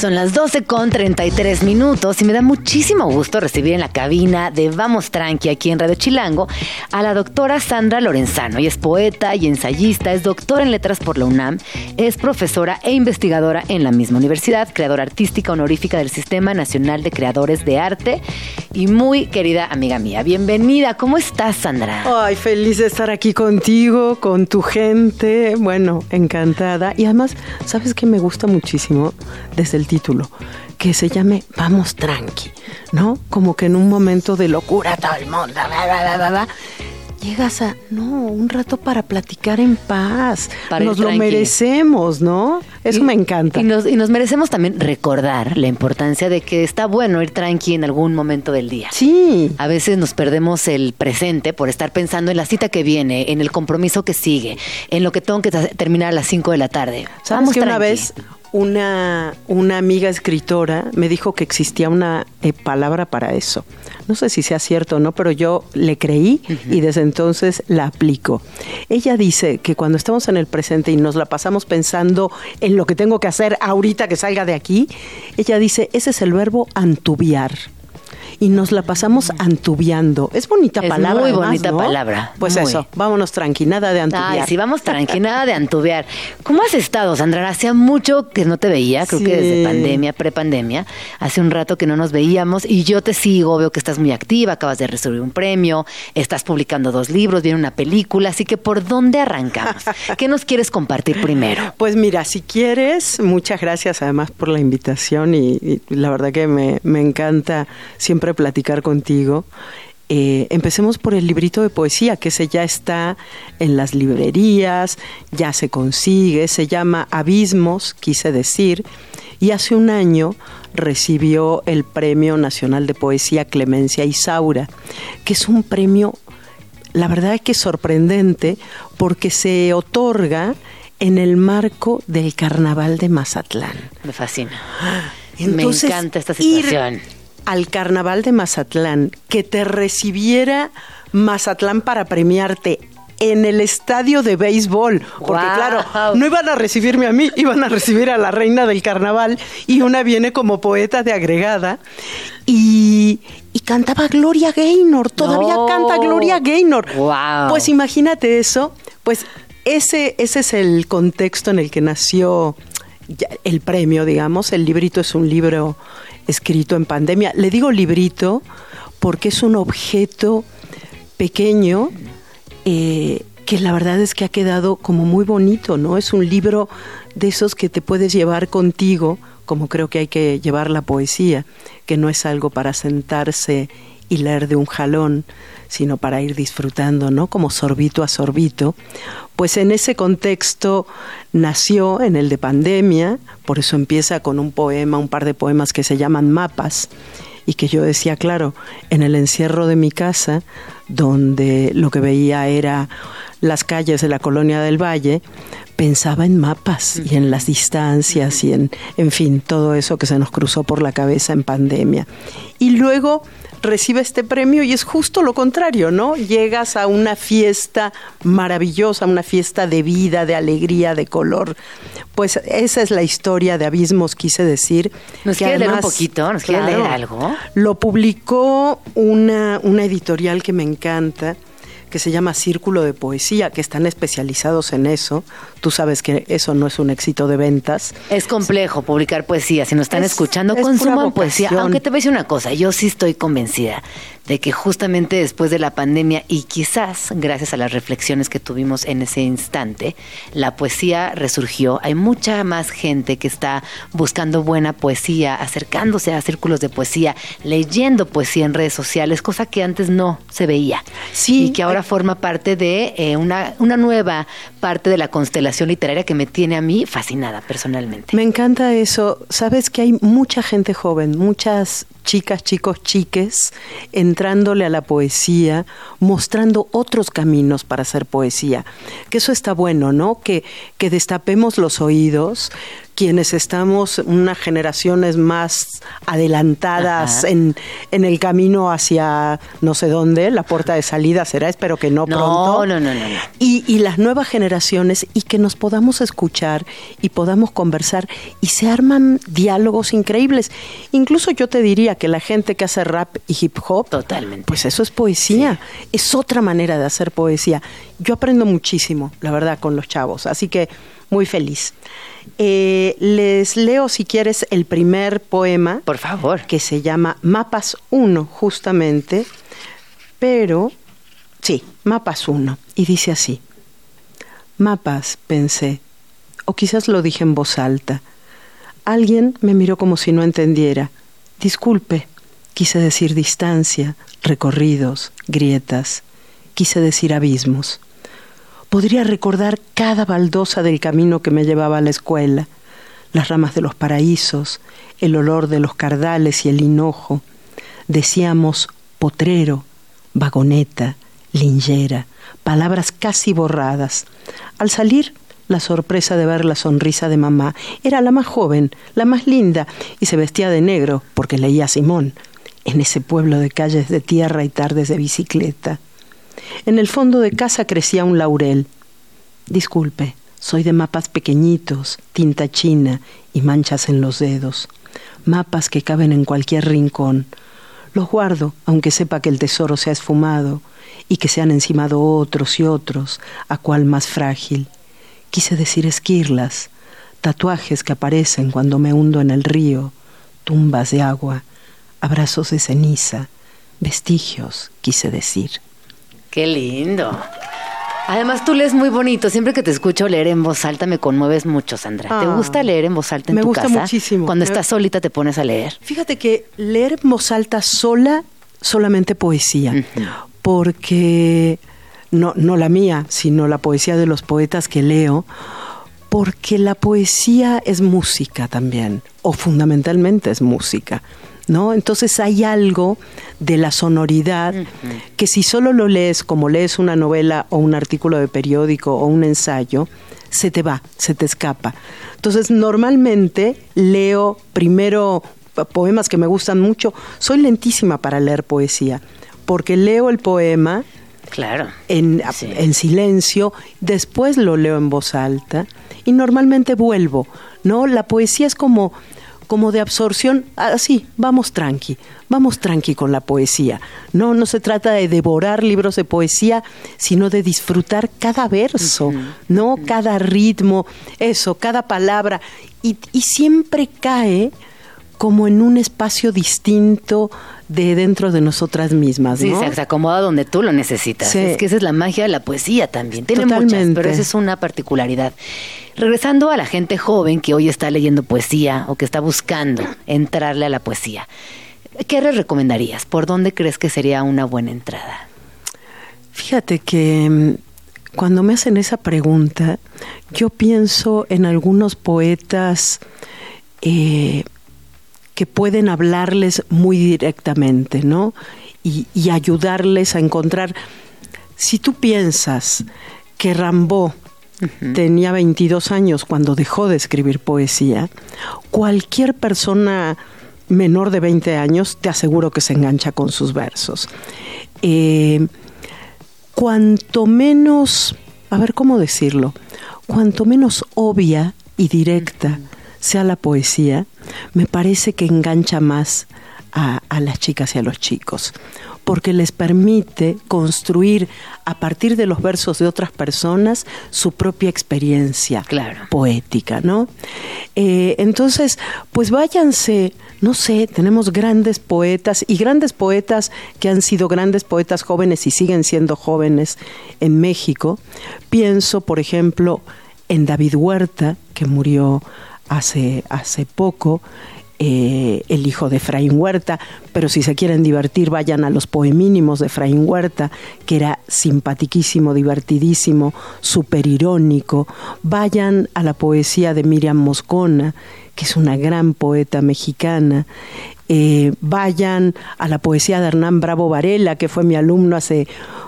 Son las 12 con 33 minutos y me da muchísimo gusto recibir en la cabina de Vamos Tranqui aquí en Radio Chilango a la doctora Sandra Lorenzano. Ella es poeta y ensayista, es doctora en letras por la UNAM, es profesora e investigadora en la misma universidad, creadora artística honorífica del Sistema Nacional de Creadores de Arte y muy querida amiga mía. Bienvenida, ¿cómo estás Sandra? Ay, feliz de estar aquí contigo, con tu gente, bueno, encantada. Y además, ¿sabes qué me gusta muchísimo desde el título, que se llame Vamos Tranqui, ¿no? Como que en un momento de locura todo el mundo, llegas a, no, un rato para platicar en paz. Para nos lo merecemos, ¿no? Eso me encanta. Y nos, y nos merecemos también recordar la importancia de que está bueno ir tranqui en algún momento del día. Sí. A veces nos perdemos el presente por estar pensando en la cita que viene, en el compromiso que sigue, en lo que tengo que terminar a las 5 de la tarde. ¿Sabes Vamos que una vez una, una amiga escritora me dijo que existía una eh, palabra para eso? No sé si sea cierto o no, pero yo le creí y desde entonces la aplico. Ella dice que cuando estamos en el presente y nos la pasamos pensando en lo que tengo que hacer ahorita que salga de aquí, ella dice, ese es el verbo antubiar. Y nos la pasamos antubiando. Es bonita Es palabra. muy además, bonita ¿no? palabra, Pues muy. eso, vámonos tranqui, nada de antubiar. Ay, sí, vamos tranqui, nada de antubear. ¿Cómo has estado, Sandra? Hacía mucho que no te veía, creo Sí. que desde pandemia, prepandemia. Hace un rato que no nos veíamos y yo te sigo, veo que estás muy activa, acabas de recibir un premio, estás publicando dos libros, viene una película, así que ¿por dónde arrancamos? ¿Qué nos quieres compartir primero? Pues mira, si quieres, muchas gracias además por la invitación y, y la verdad que me, me encanta siempre platicar contigo. Eh, empecemos por el librito de poesía, que ese ya está en las librerías, ya se consigue, se llama Abismos, quise decir, y hace un año recibió el Premio Nacional de Poesía Clemencia Isaura, que es un premio la verdad es que sorprendente porque se otorga en el marco del Carnaval de Mazatlán. Me fascina. Entonces, Me encanta esta ir situación. Al Carnaval de Mazatlán, que te recibiera Mazatlán para premiarte en el estadio de béisbol, porque claro, no iban a recibirme a mí, iban a recibir a la reina del carnaval y una viene como poeta de agregada y, y cantaba Gloria Gaynor, todavía No. canta Gloria Gaynor. Pues imagínate eso, pues ese, ese es el contexto en el que nació el premio, digamos. El librito es un libro escrito en pandemia. Le digo librito porque es un objeto pequeño eh, que la verdad es que ha quedado como muy bonito, ¿no? Es un libro de esos que te puedes llevar contigo, como creo que hay que llevar la poesía, que no es algo para sentarse y leer de un jalón, sino para ir disfrutando, ¿no? Como sorbito a sorbito. Pues en ese contexto nació en el de pandemia, por eso empieza con un poema, un par de poemas que se llaman mapas, y que yo decía, claro, en el encierro de mi casa, donde lo que veía era las calles de la colonia del Valle, pensaba en mapas y en las distancias y en, en fin, todo eso que se nos cruzó por la cabeza en pandemia. Y luego recibe este premio y es justo lo contrario, ¿no? Llegas a una fiesta maravillosa, una fiesta de vida, de alegría, de color. Pues esa es la historia de Abismos, quise decir. ¿Nos que quieres leer un además- poquito? ¿Nos Claro. leer algo? Lo publicó una, una editorial que me encanta, que se llama Círculo de Poesía, que están especializados en eso. Tú sabes que eso no es un éxito de ventas. Es complejo publicar poesía. Si nos están Es- escuchando, es consuman poesía. Aunque te voy a decir una cosa, yo sí estoy convencida de que justamente después de la pandemia y quizás gracias a las reflexiones que tuvimos en ese instante, la poesía resurgió. Hay mucha más gente que está buscando buena poesía, acercándose a círculos de poesía, leyendo poesía en redes sociales, cosa que antes no se veía. Sí, y que ahora forma parte de eh, una, una nueva parte de la constelación literaria que me tiene a mí fascinada personalmente. Me encanta eso. Sabes que hay mucha gente joven, muchas chicas, chicos, chiques, entrándole a la poesía, mostrando otros caminos para hacer poesía. Que eso está bueno, ¿no? Que, que destapemos los oídos, quienes estamos unas generaciones más adelantadas Ajá. en, en el camino hacia no sé dónde, la puerta de salida será, espero que no, No, pronto. no, no, no, no. Y, y las nuevas generaciones y que nos podamos escuchar y podamos conversar y se arman diálogos increíbles. Incluso yo te diría que la gente que hace rap y hip hop, Totalmente. pues eso es poesía, es otra manera de hacer poesía. Yo aprendo muchísimo, la verdad, con los chavos, así que muy feliz. Eh, les leo, si quieres, el primer poema. Por favor. Que se llama Mapas 1, justamente, pero, sí, Mapas 1, y dice así. Mapas, pensé, o quizás lo dije en voz alta. Alguien me miró como si no entendiera. Disculpe, quise decir distancia, recorridos, grietas. quise decir abismos. Podría recordar cada baldosa del camino que me llevaba a la escuela, las ramas de los paraísos, el olor de los cardales y el hinojo. Decíamos potrero, vagoneta, lingera, palabras casi borradas. Al salir, la sorpresa de ver la sonrisa de mamá. Era la más joven, la más linda, y se vestía de negro porque leía a Simón, en ese pueblo de calles de tierra y tardes de bicicleta. En el fondo de casa crecía un laurel. Disculpe, soy de mapas pequeñitos, tinta china y manchas en los dedos. Mapas que caben en cualquier rincón. Los guardo, aunque sepa que el tesoro se ha esfumado y que se han encimado otros y otros, a cual más frágil. Quise decir esquirlas, tatuajes que aparecen cuando me hundo en el río, tumbas de agua, abrazos de ceniza, vestigios, quise decir. Qué lindo. Además, tú lees muy bonito. Siempre que te escucho leer en voz alta me conmueves mucho, Sandra. ¿Te Ah. gusta leer en voz alta en Me tu gusta casa? muchísimo. Cuando Me- estás solita te pones a leer. Fíjate que leer en voz alta sola, solamente poesía, porque no, no la mía, sino la poesía de los poetas que leo, porque la poesía es música también, o fundamentalmente es música. ¿No? Entonces hay algo de la sonoridad que si solo lo lees como lees una novela o un artículo de periódico o un ensayo, se te va, se te escapa. Entonces normalmente leo primero poemas que me gustan mucho. Soy lentísima para leer poesía, porque leo el poema Claro. en, en silencio, después lo leo en voz alta y normalmente vuelvo. ¿no? La poesía es como, como de absorción, así, vamos tranqui, vamos tranqui con la poesía. No, no se trata de devorar libros de poesía, sino de disfrutar cada verso, ¿no? Cada ritmo, eso, cada palabra. Y, y siempre cae como en un espacio distinto de dentro de nosotras mismas, Sí, ¿no? se, se acomoda donde tú lo necesitas. Sí. Es que esa es la magia de la poesía también. Tiene muchas, Totalmente. pero esa es una particularidad. Regresando a la gente joven que hoy está leyendo poesía o que está buscando entrarle a la poesía, ¿qué les recomendarías? ¿Por dónde crees que sería una buena entrada? Fíjate que mm, cuando me hacen esa pregunta, yo pienso en algunos poetas eh, que pueden hablarles muy directamente, ¿no? Y, y ayudarles a encontrar. Si tú piensas que Rambaud tenía 22 años cuando dejó de escribir poesía, cualquier persona menor de 20 años te aseguro que se engancha con sus versos. Eh, cuanto menos, a ver cómo decirlo, cuanto menos obvia y directa sea la poesía, me parece que engancha más a, a las chicas y a los chicos, porque les permite construir a partir de los versos de otras personas su propia experiencia poética, ¿no? Eh, entonces, pues váyanse, no sé, tenemos grandes poetas y grandes poetas que han sido grandes poetas jóvenes y siguen siendo jóvenes en México. Pienso, por ejemplo, en David Huerta, que murió hace, hace poco, eh, el hijo de Efraín Huerta, pero si se quieren divertir, vayan a los poemínimos de Efraín Huerta, que era simpatiquísimo, divertidísimo, súper irónico. Vayan a la poesía de Miriam Moscona, que es una gran poeta mexicana. Eh, vayan a la poesía de Hernán Bravo Varela, que fue mi alumno hace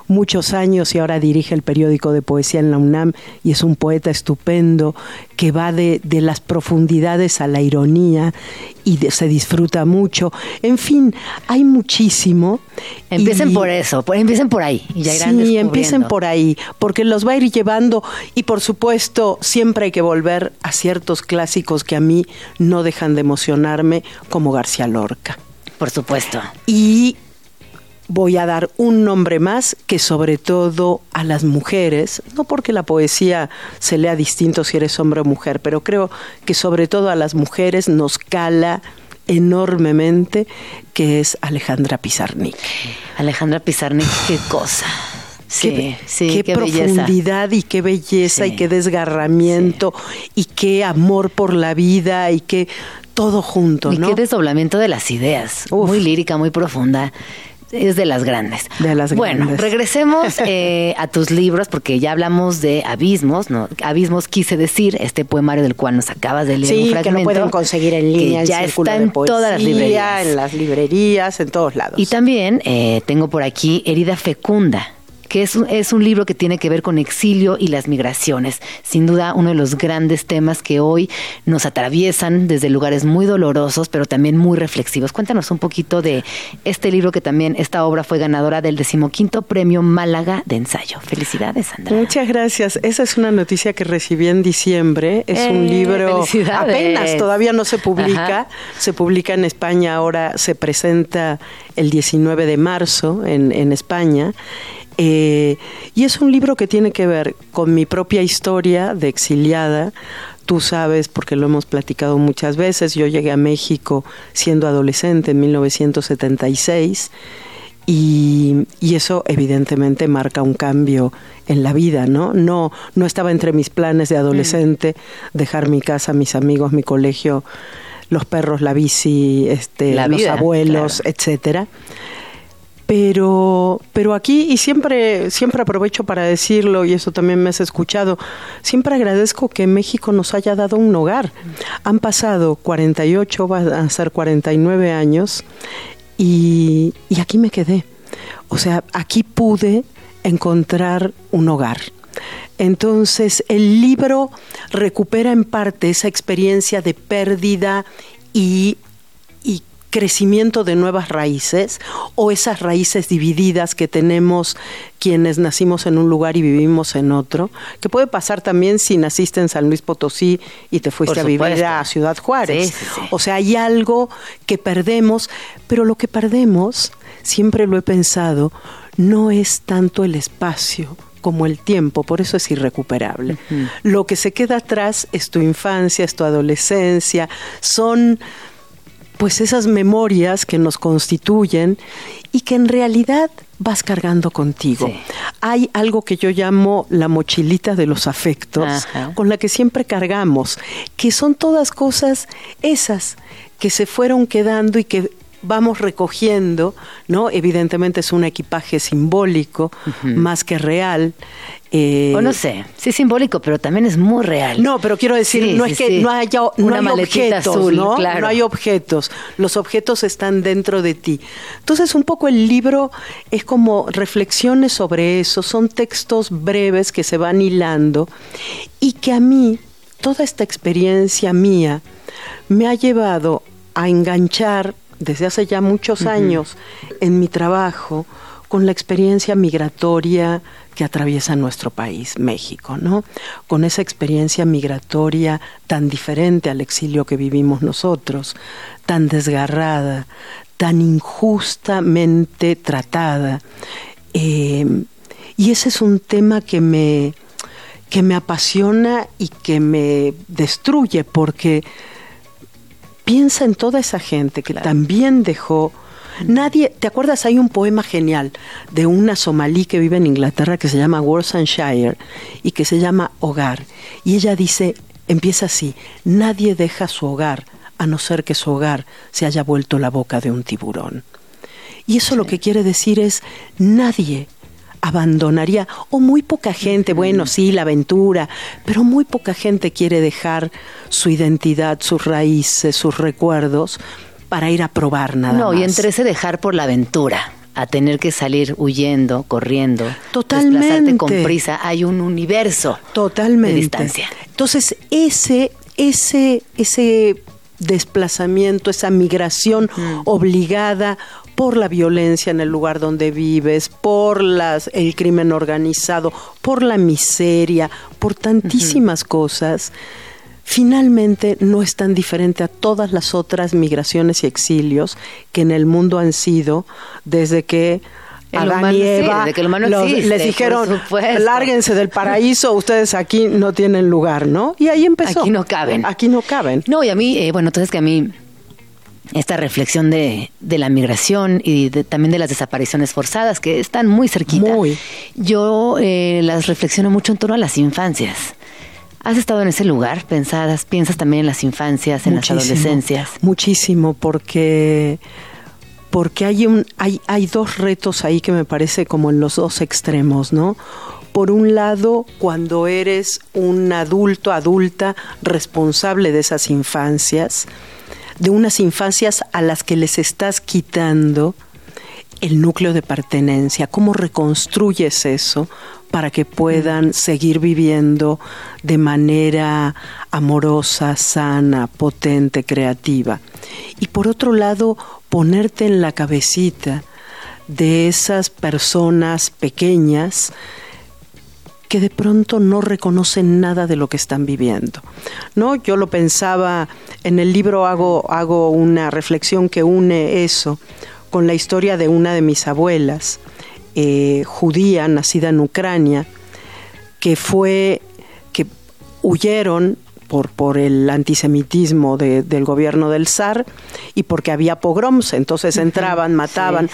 muchos años y ahora dirige el periódico de poesía en la UNAM y es un poeta estupendo que va de, de las profundidades a la ironía y de- se disfruta mucho. En fin, hay muchísimo. Empiecen y- por eso, por- empiecen por ahí. Y ya irán Sí, empiecen por ahí, porque los va a ir llevando y por supuesto siempre hay que volver a ciertos clásicos que a mí no dejan de emocionarme, como García Lorca. Por supuesto. Y voy a dar un nombre más que sobre todo a las mujeres, no porque la poesía se lea distinto si eres hombre o mujer, pero creo que sobre todo a las mujeres nos cala enormemente, que es Alejandra Pizarnik. Alejandra Pizarnik, qué cosa. Sí, qué, sí, qué qué belleza. profundidad y qué belleza Sí. y qué desgarramiento y qué amor por la vida y qué todo junto, Y ¿no? qué desdoblamiento de las ideas. Muy lírica, muy profunda. Es de las grandes. De las bueno, grandes. regresemos eh, a tus libros porque ya hablamos de Abismos, ¿no? Abismos quise decir, este poemario del cual nos acabas de leer Sí, un que lo pueden conseguir en línea, que ya está en todas las Poesía, librerías. en las librerías, en todos lados. Y también eh, tengo por aquí Herida Fecunda, que es un, es un libro que tiene que ver con exilio y las migraciones. Sin duda, uno de los grandes temas que hoy nos atraviesan desde lugares muy dolorosos, pero también muy reflexivos. Cuéntanos un poquito de este libro que también, esta obra fue ganadora del decimoquinto premio Málaga de ensayo. Felicidades, Sandra. Muchas gracias. Esa es una noticia que recibí en diciembre. Es un Eh, libro apenas, todavía no se publica. Ajá. Se publica en España ahora, se presenta el 19 de marzo en, en España. Eh, y es un libro que tiene que ver con mi propia historia de exiliada. Tú sabes, porque lo hemos platicado muchas veces, yo llegué a México siendo adolescente en 1976 y, y eso evidentemente marca un cambio en la vida, ¿no? No, no estaba entre mis planes de adolescente dejar mi casa, mis amigos, mi colegio, los perros, la bici, este, La los vida, abuelos, etcétera. Pero, pero aquí, y siempre, siempre aprovecho para decirlo, y eso también me has escuchado, siempre agradezco que México nos haya dado un hogar. Han pasado 48, van a ser 49 años, y, y aquí me quedé. O sea, aquí pude encontrar un hogar. Entonces, el libro recupera en parte esa experiencia de pérdida y, y crecimiento de nuevas raíces o esas raíces divididas que tenemos quienes nacimos en un lugar y vivimos en otro, que puede pasar también si naciste en San Luis Potosí y te fuiste a vivir a Ciudad Juárez. Sí, sí, sí. O sea, hay algo que perdemos, pero lo que perdemos, siempre lo he pensado, no es tanto el espacio como el tiempo, por eso es irrecuperable. Lo que se queda atrás es tu infancia, es tu adolescencia, son pues esas memorias que nos constituyen y que en realidad vas cargando contigo. Sí. Hay algo que yo llamo la mochilita de los afectos, Ajá. con la que siempre cargamos, que son todas cosas esas que se fueron quedando y que vamos recogiendo, ¿no? Evidentemente es un equipaje simbólico, más que real. eh, o no sé, sí es simbólico, pero también es muy real. no, pero quiero decir, Sí, no sí, es que sí. no haya no Una hay objetos, azul, ¿no? claro. No hay objetos. Los objetos están dentro de ti. Entonces, un poco el libro es como reflexiones sobre eso, son textos breves que se van hilando y que a mí toda esta experiencia mía me ha llevado a enganchar desde hace ya muchos años en mi trabajo con la experiencia migratoria que atraviesa nuestro país, México, ¿no? Con esa experiencia migratoria tan diferente al exilio que vivimos nosotros, tan desgarrada, tan injustamente tratada. Eh, y ese es un tema que me, que me apasiona y que me destruye, porque piensa en toda esa gente que también dejó. Nadie, ¿te acuerdas? Hay un poema genial de una somalí que vive en Inglaterra que se llama Worcestershire y que se llama Hogar. Y ella dice, empieza así, nadie deja su hogar a no ser que su hogar se haya vuelto la boca de un tiburón. Y eso lo que quiere decir es, nadie abandonaría, o muy poca gente, bueno, sí, la aventura, pero muy poca gente quiere dejar su identidad, sus raíces, sus recuerdos para ir a probar nada no, más. y entre ese dejar por la aventura a tener que salir huyendo, corriendo, Totalmente. desplazarte con prisa, hay un universo Totalmente. de distancia. Entonces, ese, ese, ese desplazamiento, esa migración obligada por la violencia en el lugar donde vives, por las, el crimen organizado, por la miseria, por tantísimas cosas, finalmente no es tan diferente a todas las otras migraciones y exilios que en el mundo han sido desde que El Adán y Eva que el los- existe, les dijeron, lárguense del paraíso, ustedes aquí no tienen lugar, ¿no? Y ahí empezó. Aquí no caben. Aquí no caben. No, y a mí, eh, bueno, entonces que a mí esta reflexión de, de la migración y de- también de las desapariciones forzadas, que están muy cerquita, Muy. yo eh, las reflexiono mucho en torno a las infancias. ¿Has estado en ese lugar? ¿Pensadas, ¿Piensas también en las infancias, en Muchísimo, las adolescencias? Muchísimo, porque porque hay, un, hay, hay dos retos ahí que me parece como en los dos extremos, ¿no? Por un lado, cuando eres un adulto, adulta, responsable de esas infancias, de unas infancias a las que les estás quitando el núcleo de pertenencia, cómo reconstruyes eso para que puedan seguir viviendo de manera amorosa, sana, potente, creativa. Y por otro lado, ponerte en la cabecita de esas personas pequeñas que de pronto no reconocen nada de lo que están viviendo. ¿No? Yo lo pensaba en el libro hago hago una reflexión que une eso con la historia de una de mis abuelas, eh, judía, nacida en Ucrania, que fue que huyeron por, por el antisemitismo del gobierno del zar y porque había pogroms, entonces entraban, mataban.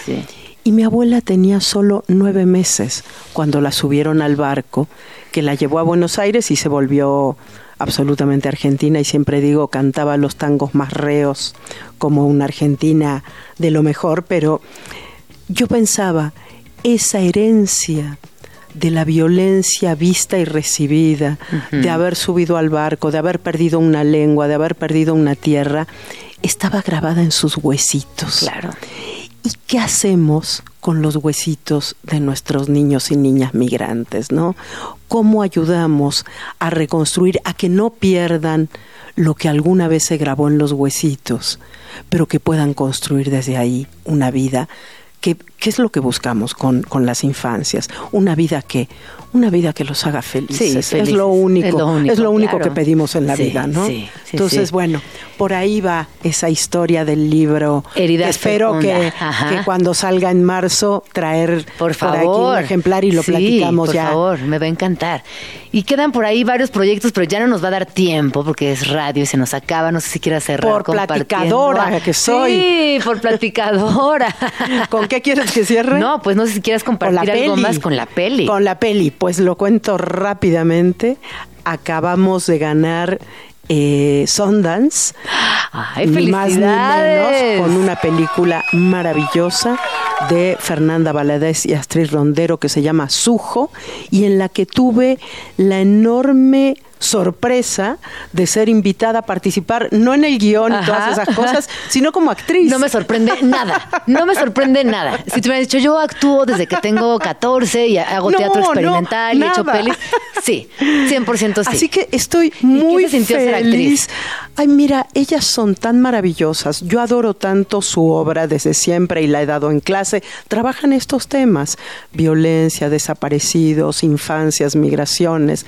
Y mi abuela tenía solo nueve meses cuando la subieron al barco, que la llevó a Buenos Aires y se volvió absolutamente argentina y siempre digo cantaba los tangos más reos como una argentina de lo mejor, pero yo pensaba, esa herencia de la violencia vista y recibida, de haber subido al barco, de haber perdido una lengua, de haber perdido una tierra, estaba grabada en sus huesitos. Claro. ¿Y qué hacemos con los huesitos de nuestros niños y niñas migrantes, no? ¿Cómo ayudamos a reconstruir, a que no pierdan lo que alguna vez se grabó en los huesitos, pero que puedan construir desde ahí una vida ¿Qué, es lo que buscamos con, con, las infancias? Una vida que, una vida que los haga felices. Es, lo único, es lo único, que pedimos en la vida, ¿no? Entonces, bueno, por ahí va esa historia del libro. Heridas Espero que, que, cuando salga en marzo traer por, favor. aquí un ejemplar y lo platicamos ya. Por favor, me va a encantar. Y quedan por ahí varios proyectos, pero ya no nos va a dar tiempo porque es radio y se nos acaba. No sé si quieras cerrar. Por platicadora que soy. Sí, por platicadora. ¿Con qué quieres que cierre? No, pues no sé si quieres compartir algo más con la peli. Con la peli, pues lo cuento rápidamente. Acabamos de ganar eh, Sundance. Ay, ni más ni menos, con una película maravillosa de Fernanda Valadez y Astrid Rondero que se llama Sujo y en la que tuve la enorme sorpresa de ser invitada a participar, no en el guion y todas esas cosas, sino como actriz. No me sorprende nada, no me sorprende nada. Si te hubieras dicho, yo actúo desde que tengo 14 y hago teatro experimental y he hecho pelis, sí, 100% sí. Así que estoy muy feliz. Ay, mira, ellas son tan maravillosas. Yo adoro tanto su obra desde siempre y la he dado en clase. Trabajan estos temas, violencia, desaparecidos, infancias, migraciones.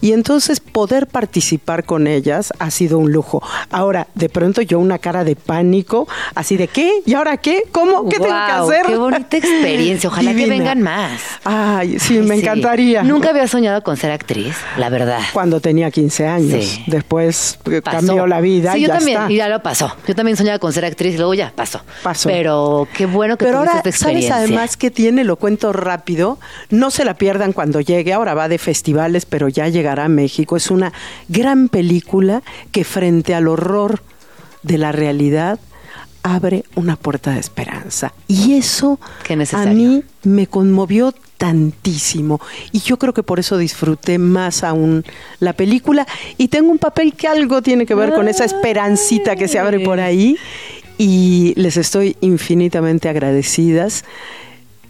Y entonces poder participar con ellas ha sido un lujo. Ahora, de pronto yo una cara de pánico, así de ¿qué? ¿Y ahora qué? ¿Cómo? ¿Qué tengo que hacer? Qué bonita experiencia. Ojalá que vengan más. Ay, sí, me encantaría. Nunca había soñado con ser actriz, la verdad. Cuando tenía 15 años. Después eh, cambió la vida. Sí, yo también, y ya lo pasó. Yo también soñaba con ser actriz y luego ya pasó. Pasó. Pero qué bueno que Pero ahora, esta experiencia. ¿sabes además que tiene? Lo cuento rápido. No se la pierdan cuando llegue. Ahora va de festivales, pero ya llegará a México. Es una gran película que frente al horror de la realidad abre una puerta de esperanza. Y eso a mí me conmovió tantísimo. Y yo creo que por eso disfruté más aún la película. Y tengo un papel que algo tiene que ver con esa esperancita que se abre por ahí. Y les estoy infinitamente agradecidas.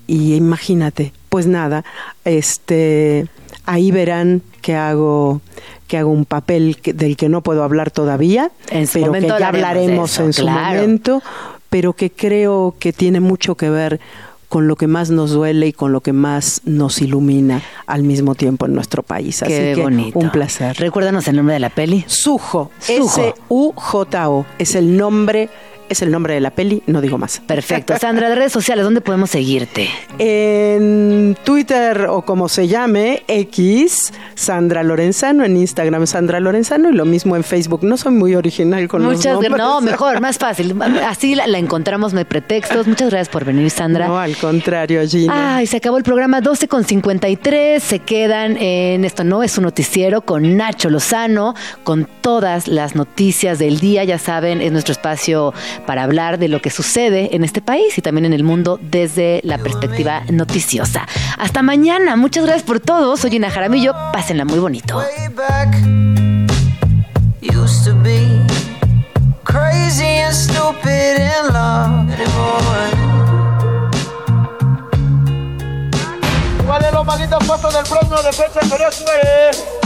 Y imagínate, pues nada, este ahí verán que hago que hago un papel del que no puedo hablar todavía, pero que ya hablaremos en su momento, pero que creo que tiene mucho que ver con lo que más nos duele y con lo que más nos ilumina al mismo tiempo en nuestro país. Así Qué que bonito. un placer. Recuérdanos el nombre de la peli. Sujo, Sujo. S-U-J-O, es el nombre es el nombre de la peli, no digo más. Perfecto. Sandra, de redes sociales, ¿dónde podemos seguirte? En Twitter o como se llame, X, Sandra Lorenzano, en Instagram Sandra Lorenzano y lo mismo en Facebook. No soy muy original con Muchas los nombres. No, mejor, más fácil. Así la, la encontramos, no hay pretextos. Muchas gracias por venir, Sandra. No, al contrario, Gina. Ay, se acabó el programa 12 con 53. Se quedan en Esto No es un noticiero con Nacho Lozano, con todas las noticias del día. Ya saben, es nuestro espacio para hablar de lo que sucede en este país y también en el mundo desde la perspectiva noticiosa. Hasta mañana, muchas gracias por todo. Soy Gina Jaramillo, pásenla muy bonito.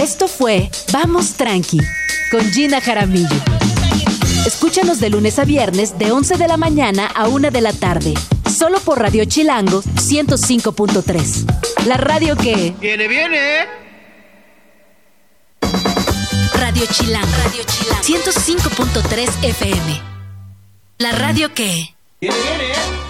Esto fue Vamos Tranqui con Gina Jaramillo. Escúchanos de lunes a viernes de 11 de la mañana a 1 de la tarde, solo por Radio Chilango 105.3. La radio que... ¡Viene, viene! Radio Chilango, Radio Chilango 105.3 FM. La radio que... ¡Viene, viene!